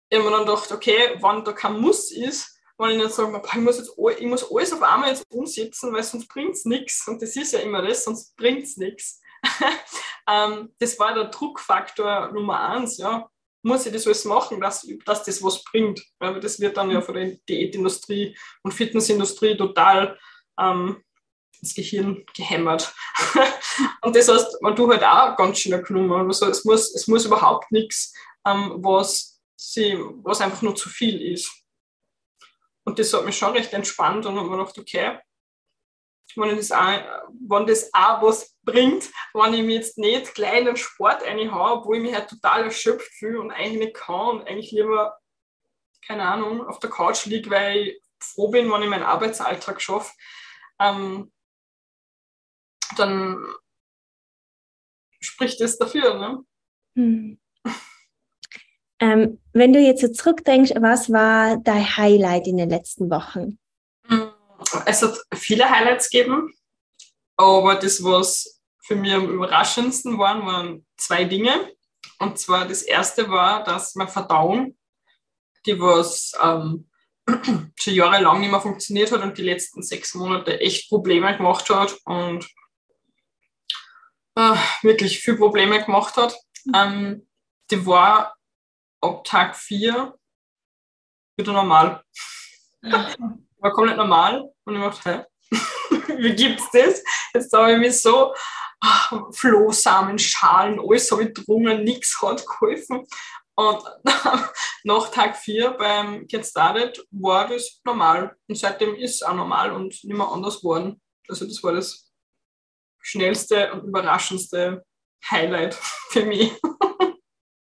ich habe mir dann gedacht, okay, wenn da kein Muss ist, wenn ich nicht sage, ich muss, jetzt, ich muss alles auf einmal jetzt umsetzen, weil sonst bringt es nichts. Und das ist ja immer das, sonst bringt es nichts. ähm, das war der Druckfaktor Nummer eins. Ja. Muss ich das alles machen, dass, dass das was bringt? Weil das wird dann ja von der Diätindustrie und Fitnessindustrie total ähm, ins Gehirn gehämmert. und das heißt, man tut halt auch ganz schön genommen. Also es muss, es muss überhaupt nichts, ähm, was, sie, was einfach nur zu viel ist. Und das hat mich schon recht entspannt und habe mir gedacht, okay, wenn das, auch, wenn das auch was bringt, wenn ich mir jetzt nicht kleinen Sport einhaue, wo ich mich halt total erschöpft fühle und eigentlich nicht kann und eigentlich lieber, keine Ahnung, auf der Couch liege, weil ich froh bin, wenn ich meinen Arbeitsalltag schaffe, ähm, dann spricht das dafür. Ne? Hm. Ähm, wenn du jetzt so zurückdenkst, was war dein Highlight in den letzten Wochen? Es hat viele Highlights gegeben, aber das, was für mich am überraschendsten waren, waren zwei Dinge. Und zwar das erste war, dass meine Verdauung, die was ähm, schon jahrelang nicht mehr funktioniert hat und die letzten sechs Monate echt Probleme gemacht hat und äh, wirklich viel Probleme gemacht hat. Ähm, die war ab Tag 4 wieder normal. War komplett normal und ich dachte, hä? wie gibt's das? Jetzt habe ich mich so ah, Flohsamen, Schalen, alles habe ich drungen, nichts hat geholfen. Und nach Tag 4 beim Get Started war das normal. Und seitdem ist es auch normal und nicht mehr anders geworden. Also das war das schnellste und überraschendste Highlight für mich.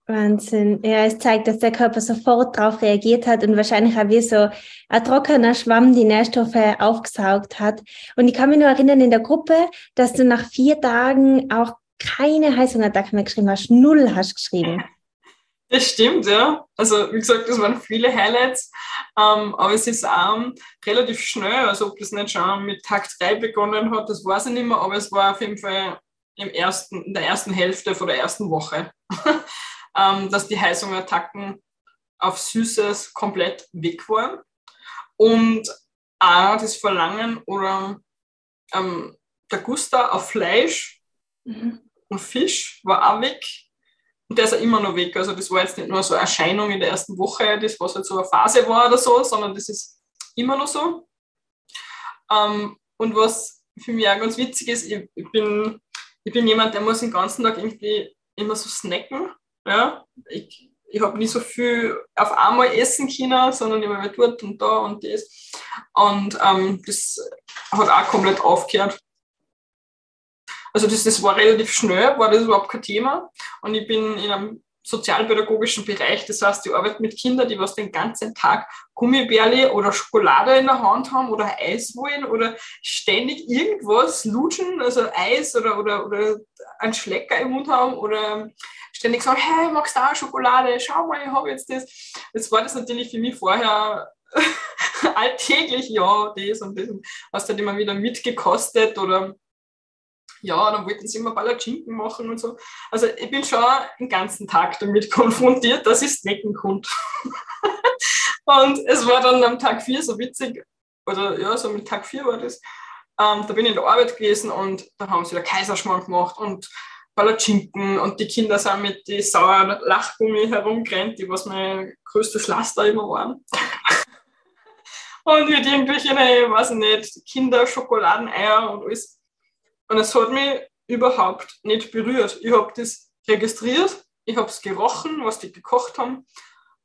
Wahnsinn. Ja, es zeigt, dass der Körper sofort darauf reagiert hat und wahrscheinlich auch wie so ein trockener Schwamm die Nährstoffe aufgesaugt hat. Und ich kann mich nur erinnern in der Gruppe, dass du nach vier Tagen auch keine Heißhungerattacke mehr geschrieben hast. Null hast geschrieben. Das stimmt, ja. Also wie gesagt, das waren viele Highlights, ähm, aber es ist ähm, relativ schnell, also ob das nicht schon mit Tag 3 begonnen hat, das weiß ich nicht mehr, aber es war auf jeden Fall im ersten, in der ersten Hälfte von der ersten Woche. ähm, dass die Heißhungerattacken auf Süßes komplett weg waren. Und auch das Verlangen oder ähm, der Gusta auf Fleisch mhm. und Fisch war auch weg. Und der ist auch immer noch weg. Also das war jetzt nicht nur so eine Erscheinung in der ersten Woche, das was halt so eine Phase war oder so, sondern das ist immer noch so. Ähm, und was für mich auch ganz witzig ist, ich, ich, bin, ich bin jemand, der muss den ganzen Tag irgendwie immer so snacken. Ja? Ich, ich habe nicht so viel auf einmal essen können, sondern immer dort und da und das. Und ähm, das hat auch komplett aufgehört. Also das, das war relativ schnell, war das überhaupt kein Thema. Und ich bin in einem sozialpädagogischen Bereich, das heißt, ich arbeite mit Kindern, die was den ganzen Tag Gummibärle oder Schokolade in der Hand haben oder Eis wollen oder ständig irgendwas lutschen, also Eis oder, oder, oder einen Schlecker im Mund haben oder ständig sagen, hey, magst du auch Schokolade? Schau mal, ich habe jetzt das. Jetzt war das natürlich für mich vorher alltäglich, ja, das und das. Hast dann immer wieder mitgekostet oder ja, dann wollten sie immer Palatschinken machen und so. Also ich bin schon den ganzen Tag damit konfrontiert, dass ich snacken konnte. und es war dann am Tag 4 so witzig, oder ja, so mit Tag 4 war das, ähm, da bin ich in der Arbeit gewesen und da haben sie der Kaiserschmarrn gemacht und Palatschinken und die Kinder sind mit die sauren Lachgummi herumgerannt, die was mein größtes Laster immer waren. und mit irgendwelchen, weiß ich nicht, Kinder, Schokoladeneier und alles. Und es hat mich überhaupt nicht berührt. Ich habe das registriert, ich habe es gerochen, was die gekocht haben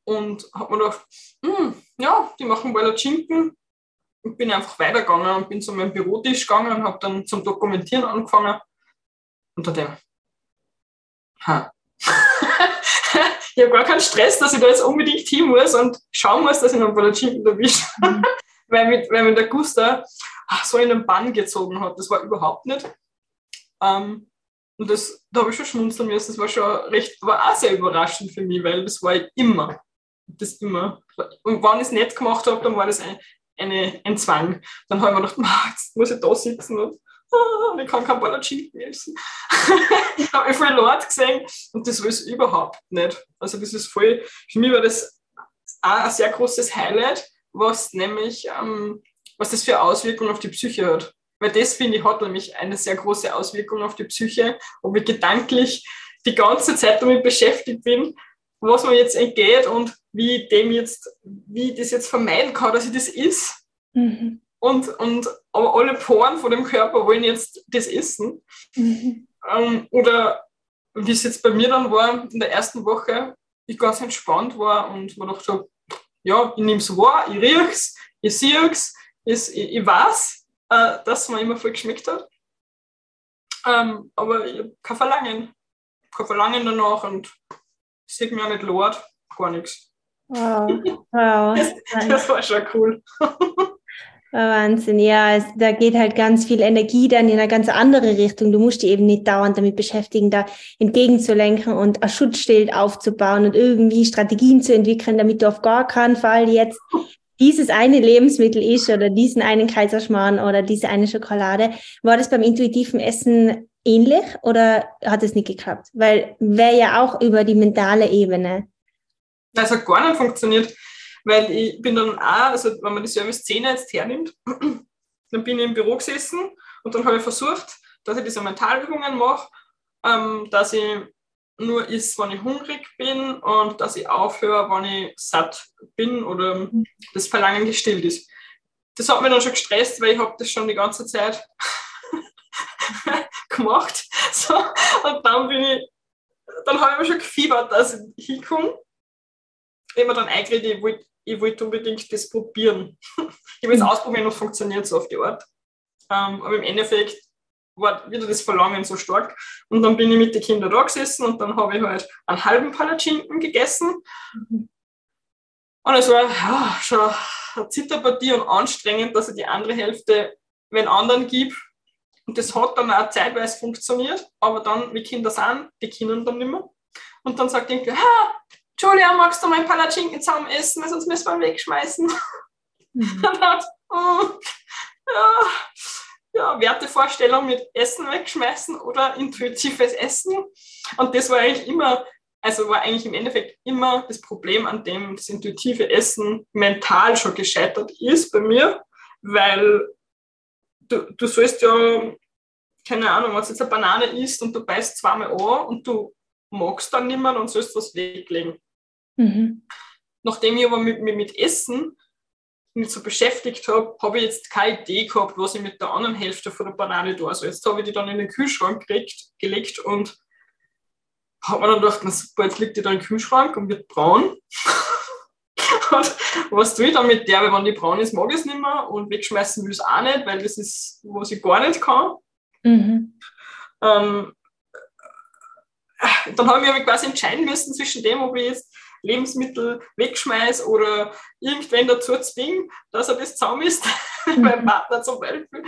und habe mir gedacht, hm, ja, die machen Palatschinken. Ich bin einfach weitergegangen und bin zu meinem Bürotisch gegangen und habe dann zum Dokumentieren angefangen. Und da denke ha. ich habe gar keinen Stress, dass ich da jetzt unbedingt hin muss und schauen muss, dass ich noch ein paar Schinken erwische. Mhm. Weil, mit, weil mir der Guster so in den Bann gezogen hat. Das war überhaupt nicht. Ähm, und das, da habe ich schon schmunzeln müssen. Das war schon recht, war auch sehr überraschend für mich, weil das war immer. Das immer. Und wenn ich es nicht gemacht habe, dann war das ein, eine, ein Zwang. Dann habe ich mir gedacht, jetzt muss ich da sitzen und ah, ich kann kein Palatschinken essen. ich habe voll laut gesehen und das war es überhaupt nicht. Also das ist voll, für mich war das auch ein sehr großes Highlight, was nämlich, ähm, was das für Auswirkungen auf die Psyche hat. Weil das, finde ich, hat nämlich eine sehr große Auswirkung auf die Psyche, ob ich gedanklich die ganze Zeit damit beschäftigt bin, was mir jetzt entgeht und wie dem jetzt, wie ich das jetzt vermeiden kann, dass ich das ist. Mhm. und, und aber alle Poren von dem Körper wollen jetzt das essen. Mhm. Ähm, oder wie es jetzt bei mir dann war in der ersten Woche, ich ganz entspannt war und man dachte so, ja, ich nehme es wahr, ich rieche es, ich sehe es, ich, ich weiß, äh, dass es mir immer voll geschmeckt hat. Ähm, aber ich habe kein Verlangen. Kein Verlangen danach und ich sehe mir auch nicht laut, gar nichts. Wow, wow. das, das war schon cool. Wahnsinn, ja, da geht halt ganz viel Energie dann in eine ganz andere Richtung. Du musst dich eben nicht dauernd damit beschäftigen, da entgegenzulenken und ein Schutzschild aufzubauen und irgendwie Strategien zu entwickeln, damit du auf gar keinen Fall jetzt dieses eine Lebensmittel isst oder diesen einen Kaiserschmarrn oder diese eine Schokolade. War das beim intuitiven Essen ähnlich oder hat es nicht geklappt? Weil wäre ja auch über die mentale Ebene. Das hat gar nicht funktioniert weil ich bin dann auch, also wenn man die Service-Szene jetzt hernimmt, dann bin ich im Büro gesessen und dann habe ich versucht, dass ich diese Mentalübungen mache, ähm, dass ich nur isst, wenn ich hungrig bin und dass ich aufhöre, wenn ich satt bin oder das Verlangen gestillt ist. Das hat mich dann schon gestresst, weil ich habe das schon die ganze Zeit gemacht. So, und dann bin ich, dann habe ich mir schon gefiebert, dass ich hinkomme. Ich mir dann eingeredet, ich wollte ich wollte unbedingt das probieren. ich will es mhm. ausprobieren und funktioniert so auf die Art. Ähm, aber im Endeffekt war wieder das Verlangen so stark. Und dann bin ich mit den Kindern da gesessen und dann habe ich halt einen halben Palatschinken gegessen. Mhm. Und es war ja, schon eine Zitterpartie und anstrengend, dass ich die andere Hälfte wenn anderen gebe. Und das hat dann auch zeitweise funktioniert, aber dann, wie Kinder sind, die Kinder dann nicht mehr. Und dann sagt ich, ha, Julia, magst du mein Palatschinken zusammen essen, weil sonst müssen wir ihn wegschmeißen. Mhm. dann oh, ja, ja, Wertevorstellung mit Essen wegschmeißen oder intuitives Essen. Und das war eigentlich immer, also war eigentlich im Endeffekt immer das Problem, an dem das intuitive Essen mental schon gescheitert ist bei mir, weil du, du sollst ja, keine Ahnung, wenn du jetzt eine Banane isst und du beißt zweimal an und du magst dann mehr und sollst was weglegen. Mhm. Nachdem ich aber mit, mit, mit Essen mich so beschäftigt habe, habe ich jetzt keine Idee gehabt, was ich mit der anderen Hälfte von der Banane tue. Also jetzt habe ich die dann in den Kühlschrank gelegt, gelegt und habe mir dann gedacht, na super, jetzt liegt die da im Kühlschrank und wird braun. und was tue ich dann mit der? Weil wenn die braun ist, mag ich es nicht mehr und wegschmeißen will ich es auch nicht, weil das ist, was ich gar nicht kann. Mhm. Ähm, dann habe ich mich quasi entscheiden müssen zwischen dem, ob ich jetzt Lebensmittel wegschmeiße oder irgendwen dazu zwinge, dass er das zaum ist, mhm. mein Partner zum Beispiel.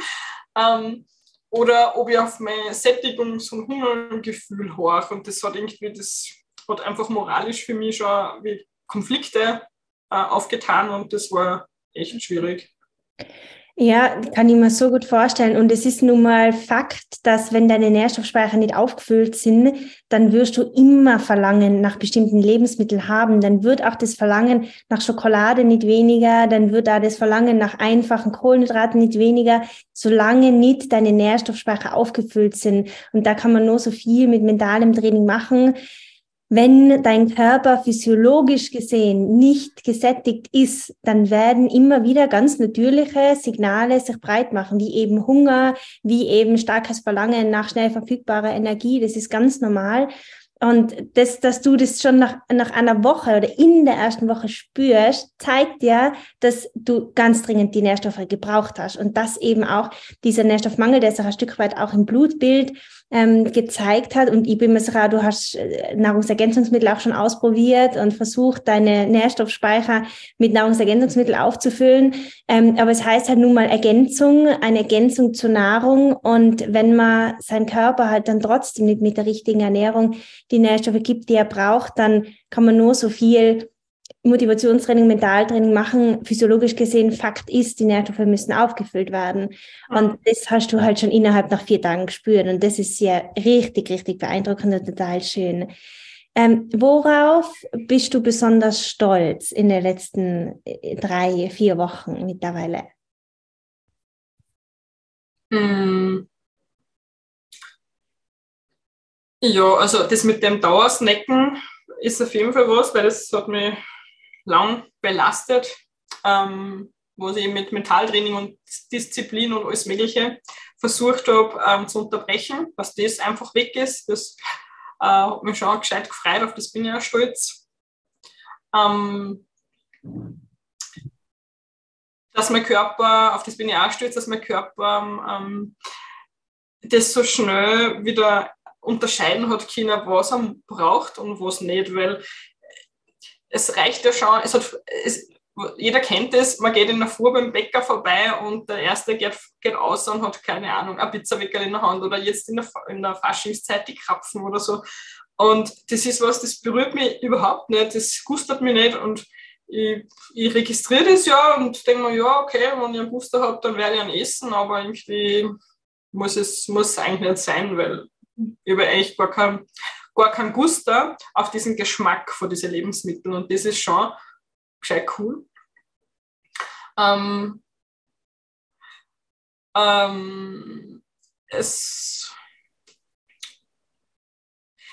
Ähm, oder ob ich auf mein Sättigungs- und Hungergefühl horche. Und das hat irgendwie, das hat einfach moralisch für mich schon wie Konflikte äh, aufgetan und das war echt schwierig. Ja, kann ich mir so gut vorstellen. Und es ist nun mal Fakt, dass wenn deine Nährstoffspeicher nicht aufgefüllt sind, dann wirst du immer Verlangen nach bestimmten Lebensmitteln haben. Dann wird auch das Verlangen nach Schokolade nicht weniger. Dann wird da das Verlangen nach einfachen Kohlenhydraten nicht weniger, solange nicht deine Nährstoffspeicher aufgefüllt sind. Und da kann man nur so viel mit mentalem Training machen wenn dein Körper physiologisch gesehen nicht gesättigt ist, dann werden immer wieder ganz natürliche Signale sich breit machen, wie eben Hunger, wie eben starkes Verlangen nach schnell verfügbarer Energie. Das ist ganz normal. Und das, dass du das schon nach, nach einer Woche oder in der ersten Woche spürst, zeigt ja, dass du ganz dringend die Nährstoffe gebraucht hast. Und dass eben auch dieser Nährstoffmangel, der sich ein Stück weit auch im Blutbild ähm, gezeigt hat. Und ich bin mir sicher, du hast äh, Nahrungsergänzungsmittel auch schon ausprobiert und versucht, deine Nährstoffspeicher mit Nahrungsergänzungsmitteln aufzufüllen. Ähm, aber es heißt halt nun mal Ergänzung, eine Ergänzung zur Nahrung. Und wenn man seinen Körper halt dann trotzdem nicht mit der richtigen Ernährung die Nährstoffe gibt, die er braucht, dann kann man nur so viel Motivationstraining, Mentaltraining machen, physiologisch gesehen, Fakt ist, die Nährstoffe müssen aufgefüllt werden. Und das hast du halt schon innerhalb nach vier Tagen gespürt. Und das ist ja richtig, richtig beeindruckend und total schön. Ähm, worauf bist du besonders stolz in den letzten äh, drei, vier Wochen mittlerweile? Mm. Ja, also das mit dem Dauersnacken ist auf jeden Fall was, weil das hat mich lang belastet. Ähm, wo ich mit Mentaltraining und Disziplin und alles Mögliche versucht habe ähm, zu unterbrechen, dass das einfach weg ist. Das äh, hat mich schon gescheit gefreut, auf das bin ich auch stolz. Ähm, dass mein Körper, auf das bin ich auch stolz, dass mein Körper ähm, das so schnell wieder unterscheiden hat können, was er braucht und was nicht, weil es reicht ja schon, es hat, es, jeder kennt es, man geht in der Fuhr beim Bäcker vorbei und der Erste geht, geht aus und hat, keine Ahnung, ein Pizzaweckerl in der Hand oder jetzt in der, in der Faschingszeit die Krapfen oder so. Und das ist was, das berührt mich überhaupt nicht, das gustert mich nicht und ich, ich registriere das ja und denke mir, ja, okay, wenn ich einen Booster habe, dann werde ich einen essen, aber irgendwie muss es muss eigentlich nicht sein, weil ich habe eigentlich gar keinen gar kein Guster auf diesen Geschmack von diesen Lebensmitteln und das ist schon gescheit cool. Ähm, ähm, es,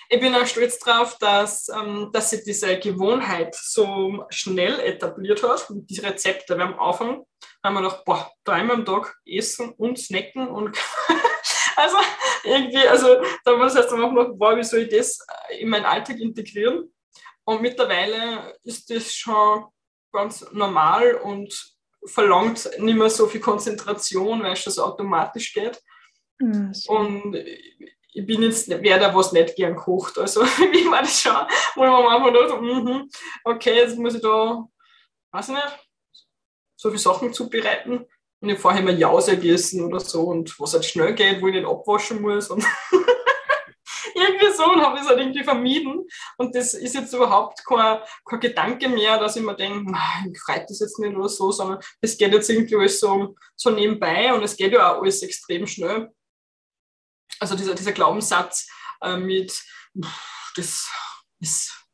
ich bin auch stolz darauf, dass, ähm, dass sich diese Gewohnheit so schnell etabliert hat. Und die Rezepte, wir am Anfang haben wir gedacht, boah, dreimal am Tag essen und snacken und also irgendwie, also da wir das erst einmal gemacht, boah, wie soll ich das in meinen Alltag integrieren? Und mittlerweile ist das schon ganz normal und verlangt nicht mehr so viel Konzentration, weil es schon so automatisch geht. Ja, und ich bin jetzt wer, der was nicht gern kocht. Also wie war das schon, wo ich mir einfach gedacht mm okay, jetzt muss ich da, weiß ich nicht, so viele Sachen zubereiten. Und ich vorher immer Jause gegessen oder so und was halt schnell geht, wo ich nicht abwaschen muss. Und irgendwie so und habe es halt irgendwie vermieden. Und das ist jetzt überhaupt kein, kein Gedanke mehr, dass ich mir denke, ich freut das jetzt nicht oder so, sondern es geht jetzt irgendwie alles so, so nebenbei und es geht ja auch alles extrem schnell. Also dieser, dieser Glaubenssatz äh, mit, das ist,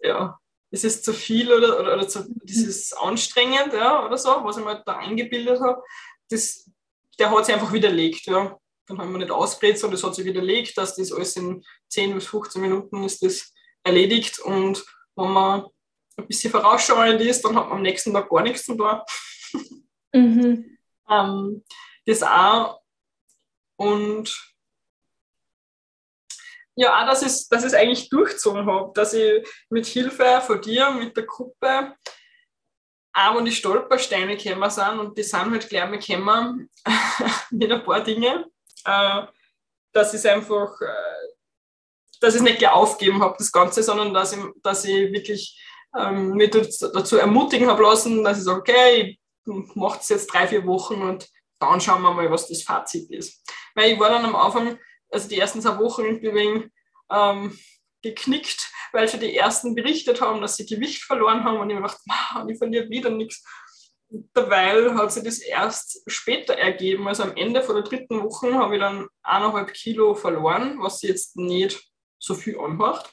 ja, es ist zu viel oder, oder, oder zu, das ist anstrengend ja, oder so, was ich mir da eingebildet habe, das, der hat sich einfach widerlegt. Ja dann haben wir nicht ausgeredet, sondern es hat sich widerlegt, dass das alles in 10 bis 15 Minuten ist das erledigt und wenn man ein bisschen vorausschauend ist, dann hat man am nächsten Tag gar nichts zu tun. Mhm. ähm, das auch. Und ja, dass ich es dass ich's eigentlich durchgezogen habe, dass ich mit Hilfe von dir, mit der Gruppe, auch wenn die Stolpersteine gekommen sind und die sind halt gleich mal gekommen mit ein paar Dingen, äh, dass ich einfach, äh, dass ich es nicht gleich aufgeben habe, das Ganze, sondern dass ich, dass ich wirklich ähm, mich dazu ermutigen habe lassen, dass ich sage, okay, ich mache es jetzt drei, vier Wochen und dann schauen wir mal, was das Fazit ist. Weil ich war dann am Anfang, also die ersten zwei Wochen irgendwie wegen, ähm, geknickt, weil schon die ersten berichtet haben, dass sie Gewicht verloren haben und ich mir gedacht, ich verliere wieder nichts. Derweil hat sich das erst später ergeben. Also am Ende von der dritten Woche habe ich dann eineinhalb Kilo verloren, was jetzt nicht so viel anmacht.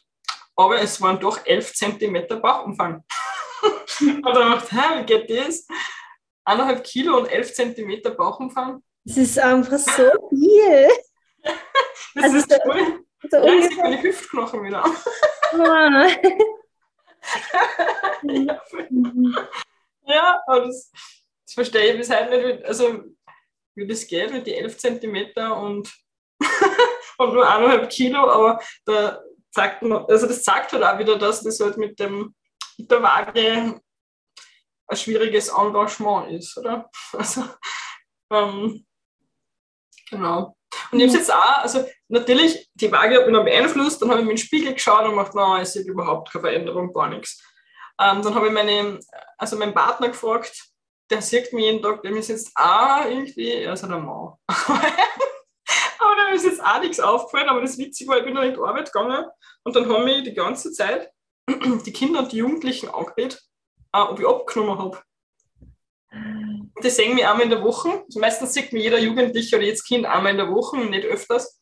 Aber es waren doch elf Zentimeter Bauchumfang. und dann hä, wie geht das? Eineinhalb Kilo und elf Zentimeter Bauchumfang. Das ist einfach so viel. das also ist so, cool. So ja, ich meine Hüftknochen wieder. ja. Ja, aber das, das verstehe ich bis heute nicht, also wie das geht mit den 11 cm und, und nur eineinhalb Kilo, aber da sagt man, also das zeigt halt auch wieder, dass das halt mit dem mit der Waage ein schwieriges Engagement ist, oder? Also, ähm, genau. Und ich habe jetzt auch, also natürlich, die Waage hat mich noch beeinflusst, dann habe ich mir in den Spiegel geschaut und gemacht, nein, ich sehe überhaupt keine Veränderung, gar nichts. Ähm, dann habe ich meine, also meinen Partner gefragt, der sieht mich jeden Tag, dem ist jetzt auch irgendwie, er halt ein Mann. aber dem ist jetzt auch nichts aufgefallen, aber das Witzige war, ich bin noch in die Arbeit gegangen und dann haben mich die ganze Zeit die Kinder und die Jugendlichen angeredet, äh, ob ich abgenommen habe. Die sehen mich einmal in der Woche. Also meistens sieht mich jeder Jugendliche oder jetzt Kind einmal in der Woche, nicht öfters.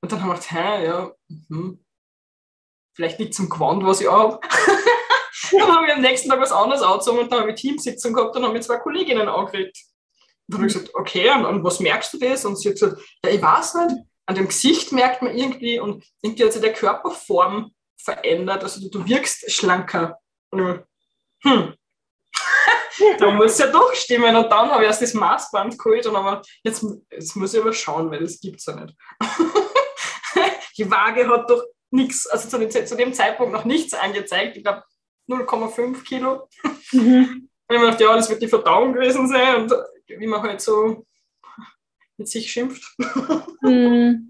Und dann haben wir gedacht, hä, ja, mh, vielleicht nicht zum Gewand, was ich auch habe. dann habe ich am nächsten Tag was anderes angezogen und dann habe ich Teamsitzung gehabt und habe mit zwei Kolleginnen angeredet. Und dann habe ich gesagt, okay, und, und, was merkst du das? Und sie hat gesagt, ja, ich weiß nicht, an dem Gesicht merkt man irgendwie und irgendwie hat sich der Körperform verändert, also du, du wirkst schlanker. Und ich, hm. Da muss es ja doch stimmen. Und dann habe ich erst das Maßband geholt und aber jetzt, jetzt muss ich aber schauen, weil das gibt es ja nicht. Die Waage hat doch nichts, also zu dem, zu dem Zeitpunkt noch nichts angezeigt. Ich glaube 0,5 Kilo. Mhm. Und ich mir gedacht, ja, das wird die Verdauung gewesen sein und wie man halt so mit sich schimpft. Mhm.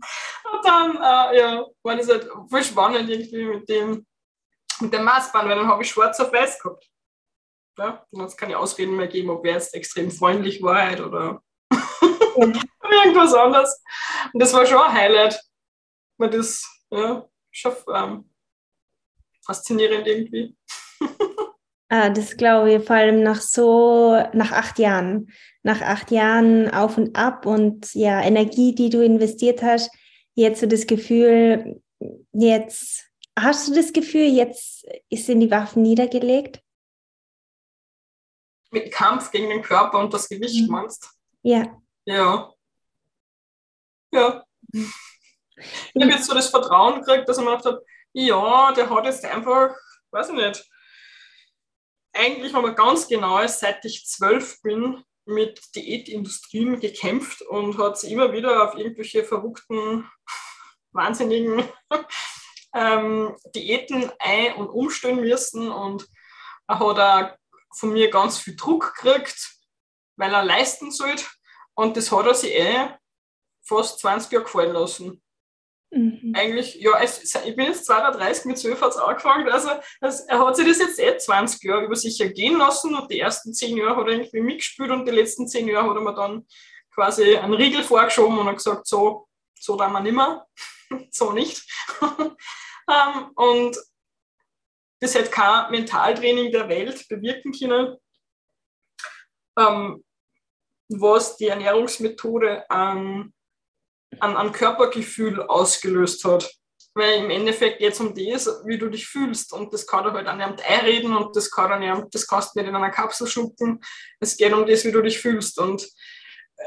Und dann, äh, ja, war das halt voll spannend irgendwie mit dem, mit dem Maßband, weil dann habe ich schwarz auf weiß gehabt. Ja, hat es keine Ausreden mehr gegeben, ob wer jetzt extrem freundlich war halt oder irgendwas anderes. Und das war schon ein Highlight, weil das ja, schon ähm, faszinierend irgendwie. ah, das glaube ich, vor allem nach so, nach acht Jahren. Nach acht Jahren auf und ab und ja, Energie, die du investiert hast, jetzt so das Gefühl, jetzt hast du das Gefühl, jetzt ist in die Waffen niedergelegt? Mit Kampf gegen den Körper und das Gewicht, mhm. meinst Ja. Ja. Ja. Ich habe jetzt so das Vertrauen gekriegt, dass ich mir gedacht habe, ja, der hat jetzt einfach, weiß ich nicht, eigentlich haben wir ganz genau, seit ich zwölf bin, mit Diätindustrien gekämpft und hat sich immer wieder auf irgendwelche verrückten, wahnsinnigen ähm, Diäten ein- und umstellen müssen und er hat auch von mir ganz viel Druck gekriegt, weil er leisten sollte und das hat er sich eh fast 20 Jahre gefallen lassen. Mhm. Eigentlich, ja, ich bin jetzt 32, mit 12 hat es angefangen. Also, also, er hat sich das jetzt eh 20 Jahre über sich ergehen lassen und die ersten 10 Jahre hat er irgendwie mitgespielt und die letzten 10 Jahre hat er mir dann quasi einen Riegel vorgeschoben und hat gesagt, so, so da man nimmer, so nicht. um, und das hätte kein Mentaltraining der Welt bewirken können, um, was die Ernährungsmethode an an, an Körpergefühl ausgelöst hat. Weil im Endeffekt geht es um das, wie du dich fühlst. Und das kann du halt an einem einreden und das, kann an das kannst du nicht in einer Kapsel schlucken. Es geht um das, wie du dich fühlst. Und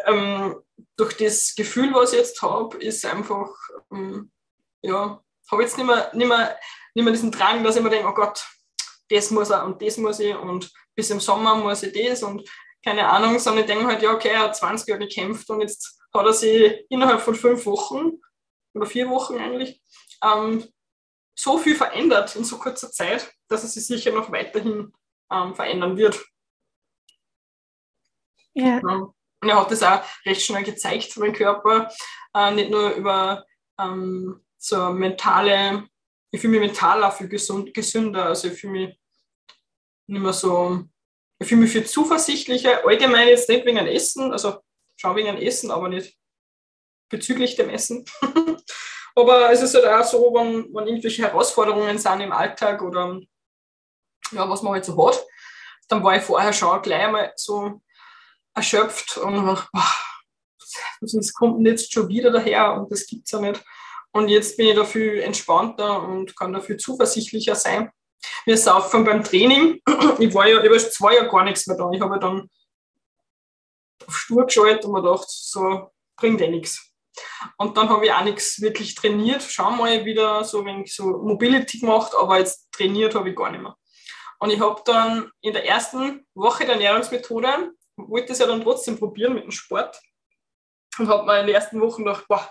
ähm, durch das Gefühl, was ich jetzt habe, ist einfach, ähm, ja, habe jetzt nicht mehr, nicht, mehr, nicht mehr diesen Drang, dass ich mir denke, oh Gott, das muss er und das muss ich und bis im Sommer muss ich das und keine Ahnung, sondern ich denke halt, ja, okay, er hat 20 Jahre gekämpft und jetzt hat er sich innerhalb von fünf Wochen oder vier Wochen eigentlich ähm, so viel verändert in so kurzer Zeit, dass er sich sicher noch weiterhin ähm, verändern wird. Ja. Und er hat das auch recht schnell gezeigt, mein Körper, äh, nicht nur über ähm, so mentale, ich fühle mich mental auch viel gesund, gesünder, also ich fühle mich nicht mehr so, ich fühle mich viel zuversichtlicher, allgemein jetzt nicht wegen dem Essen, also schon wegen dem Essen, aber nicht bezüglich dem Essen. aber es ist halt auch so, wenn, wenn irgendwelche Herausforderungen sind im Alltag oder ja, was man halt so hat, dann war ich vorher schon gleich einmal so erschöpft und dachte, das kommt jetzt schon wieder daher und das gibt es ja nicht. Und jetzt bin ich da viel entspannter und kann da viel zuversichtlicher sein. Ist aufgefallen beim Training, ich war ja über zwei Jahre gar nichts mehr da. Ich habe dann auf Stur geschaltet und mir gedacht, so bringt eh nichts. Und dann habe ich auch nichts wirklich trainiert. Schau mal wieder so wenig so Mobility gemacht, aber jetzt trainiert habe ich gar nicht mehr. Und ich habe dann in der ersten Woche der Ernährungsmethode, wollte es ja dann trotzdem probieren mit dem Sport und habe mir in den ersten Wochen gedacht, boah,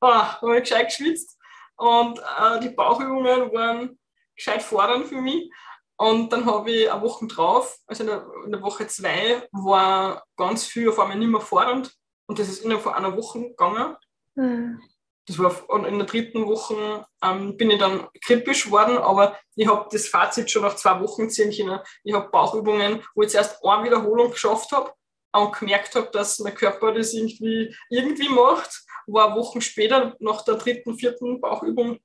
boah habe ich gescheit geschwitzt und äh, die Bauchübungen waren gescheit fordernd für mich. Und dann habe ich eine Woche drauf, also in der, in der, Woche zwei, war ganz viel auf einmal nicht mehr fordernd. Und das ist innerhalb von einer Woche gegangen. Mhm. Das war, und in der dritten Woche ähm, bin ich dann kritisch geworden, aber ich habe das Fazit schon nach zwei Wochen ziehen können. Ich habe Bauchübungen, wo ich zuerst eine Wiederholung geschafft habe und gemerkt habe, dass mein Körper das irgendwie, irgendwie macht. War Wochen später, nach der dritten, vierten Bauchübung,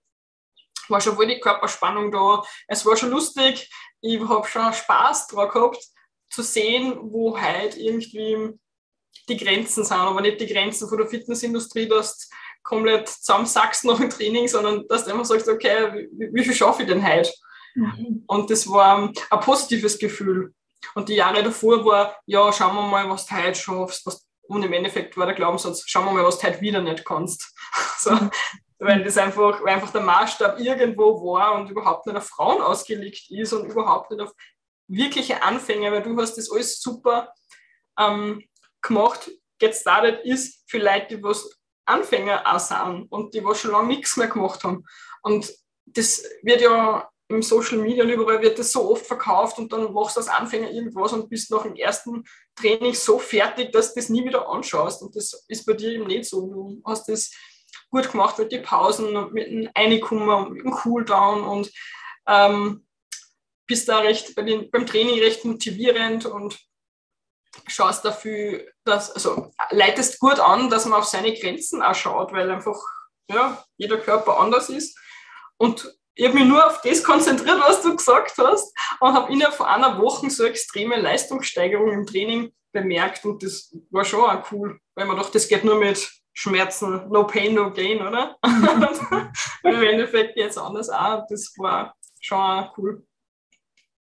war schon wohl die Körperspannung da. Es war schon lustig. Ich habe schon Spaß dran gehabt, zu sehen, wo halt irgendwie die Grenzen sind, aber nicht die Grenzen von der Fitnessindustrie, dass du komplett zusammensackst nach dem Training, sondern dass du einfach sagst, okay, wie, wie viel schaffe ich denn heute? Mhm. Und das war ein positives Gefühl. Und die Jahre davor war, ja, schauen wir mal, was du heute schaffst. Was, und im Endeffekt war der Glaubenssatz, schauen wir mal, was du heute wieder nicht kannst. so, weil das einfach, weil einfach der Maßstab irgendwo war und überhaupt nicht auf Frauen ausgelegt ist und überhaupt nicht auf wirkliche Anfänger, weil du hast das alles super ähm, gemacht, get started ist für Leute, die was Anfänger auch sind und die was schon lange nichts mehr gemacht haben. Und das wird ja im Social Media und überall wird das so oft verkauft und dann machst du als Anfänger irgendwas und bist nach dem ersten Training so fertig, dass du das nie wieder anschaust. Und das ist bei dir eben nicht so. Du hast das gut gemacht mit den Pausen und mit dem Einkommen mit dem Cooldown und ähm, bist da recht bei den, beim Training recht motivierend und schaust dafür, dass, also leitest gut an, dass man auf seine Grenzen auch schaut, weil einfach ja, jeder Körper anders ist. Und ich habe mich nur auf das konzentriert, was du gesagt hast, und habe innerhalb von einer Woche so extreme Leistungssteigerung im Training bemerkt. Und das war schon auch cool, weil man doch, das geht nur mit Schmerzen, no pain, no gain, oder? Im Endeffekt jetzt anders auch. Das war schon auch cool.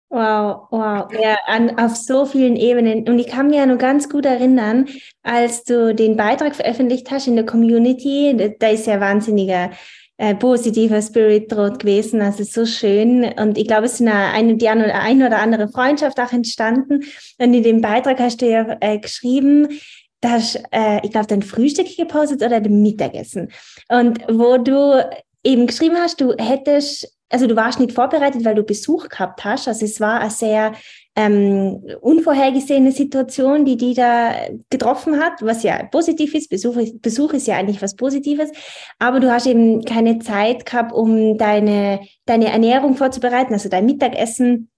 Wow, wow, ja, an, auf so vielen Ebenen. Und ich kann mich ja nur ganz gut erinnern, als du den Beitrag veröffentlicht hast in der Community, da ist ja wahnsinniger äh, positiver Spirit dort gewesen. Also so schön. Und ich glaube, es ist eine, die eine, oder andere Freundschaft auch entstanden. Und in dem Beitrag hast du ja äh, geschrieben, dass, äh, ich glaube, dein Frühstück gepostet oder dein Mittagessen. Und wo du eben geschrieben hast, du hättest, also du warst nicht vorbereitet, weil du Besuch gehabt hast. Also es war eine sehr ähm, unvorhergesehene Situation, die die da getroffen hat, was ja positiv ist. Besuch, ist. Besuch ist ja eigentlich was Positives, aber du hast eben keine Zeit gehabt, um deine, deine Ernährung vorzubereiten, also dein Mittagessen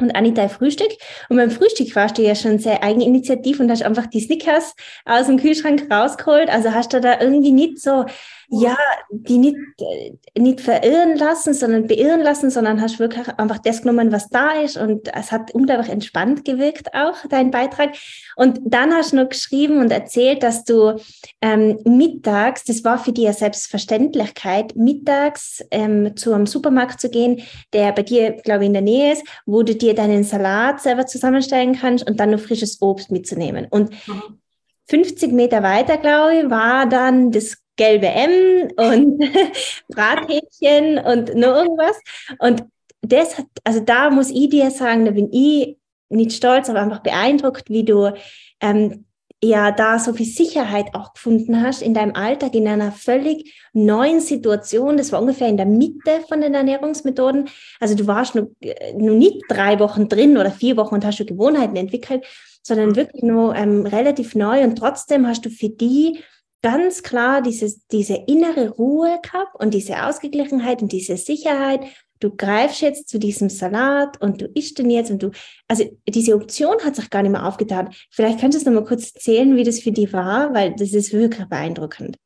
und Anita Frühstück. Und beim Frühstück warst du ja schon sehr eigeninitiativ und hast einfach die Snickers aus dem Kühlschrank rausgeholt. Also hast du da irgendwie nicht so ja, die nicht, äh, nicht verirren lassen, sondern beirren lassen, sondern hast wirklich einfach das genommen, was da ist. Und es hat unglaublich entspannt gewirkt auch, dein Beitrag. Und dann hast du noch geschrieben und erzählt, dass du ähm, mittags, das war für dich eine Selbstverständlichkeit, mittags ähm, zu einem Supermarkt zu gehen, der bei dir, glaube ich, in der Nähe ist, wo du dir deinen Salat selber zusammenstellen kannst und dann noch frisches Obst mitzunehmen. Und mhm. 50 Meter weiter, glaube ich, war dann das gelbe M und Brathähnchen und nur irgendwas. Und das hat, also da muss ich dir sagen, da bin ich nicht stolz, aber einfach beeindruckt, wie du ähm, ja da so viel Sicherheit auch gefunden hast in deinem Alltag, in einer völlig neuen Situation. Das war ungefähr in der Mitte von den Ernährungsmethoden. Also du warst noch, äh, noch nicht drei Wochen drin oder vier Wochen und hast schon Gewohnheiten entwickelt, sondern wirklich nur ähm, relativ neu und trotzdem hast du für die ganz klar dieses, diese innere Ruhe gehabt und diese Ausgeglichenheit und diese Sicherheit. Du greifst jetzt zu diesem Salat und du isst den jetzt und du, also diese Option hat sich gar nicht mehr aufgetan. Vielleicht könntest du noch mal kurz erzählen, wie das für dich war, weil das ist wirklich beeindruckend.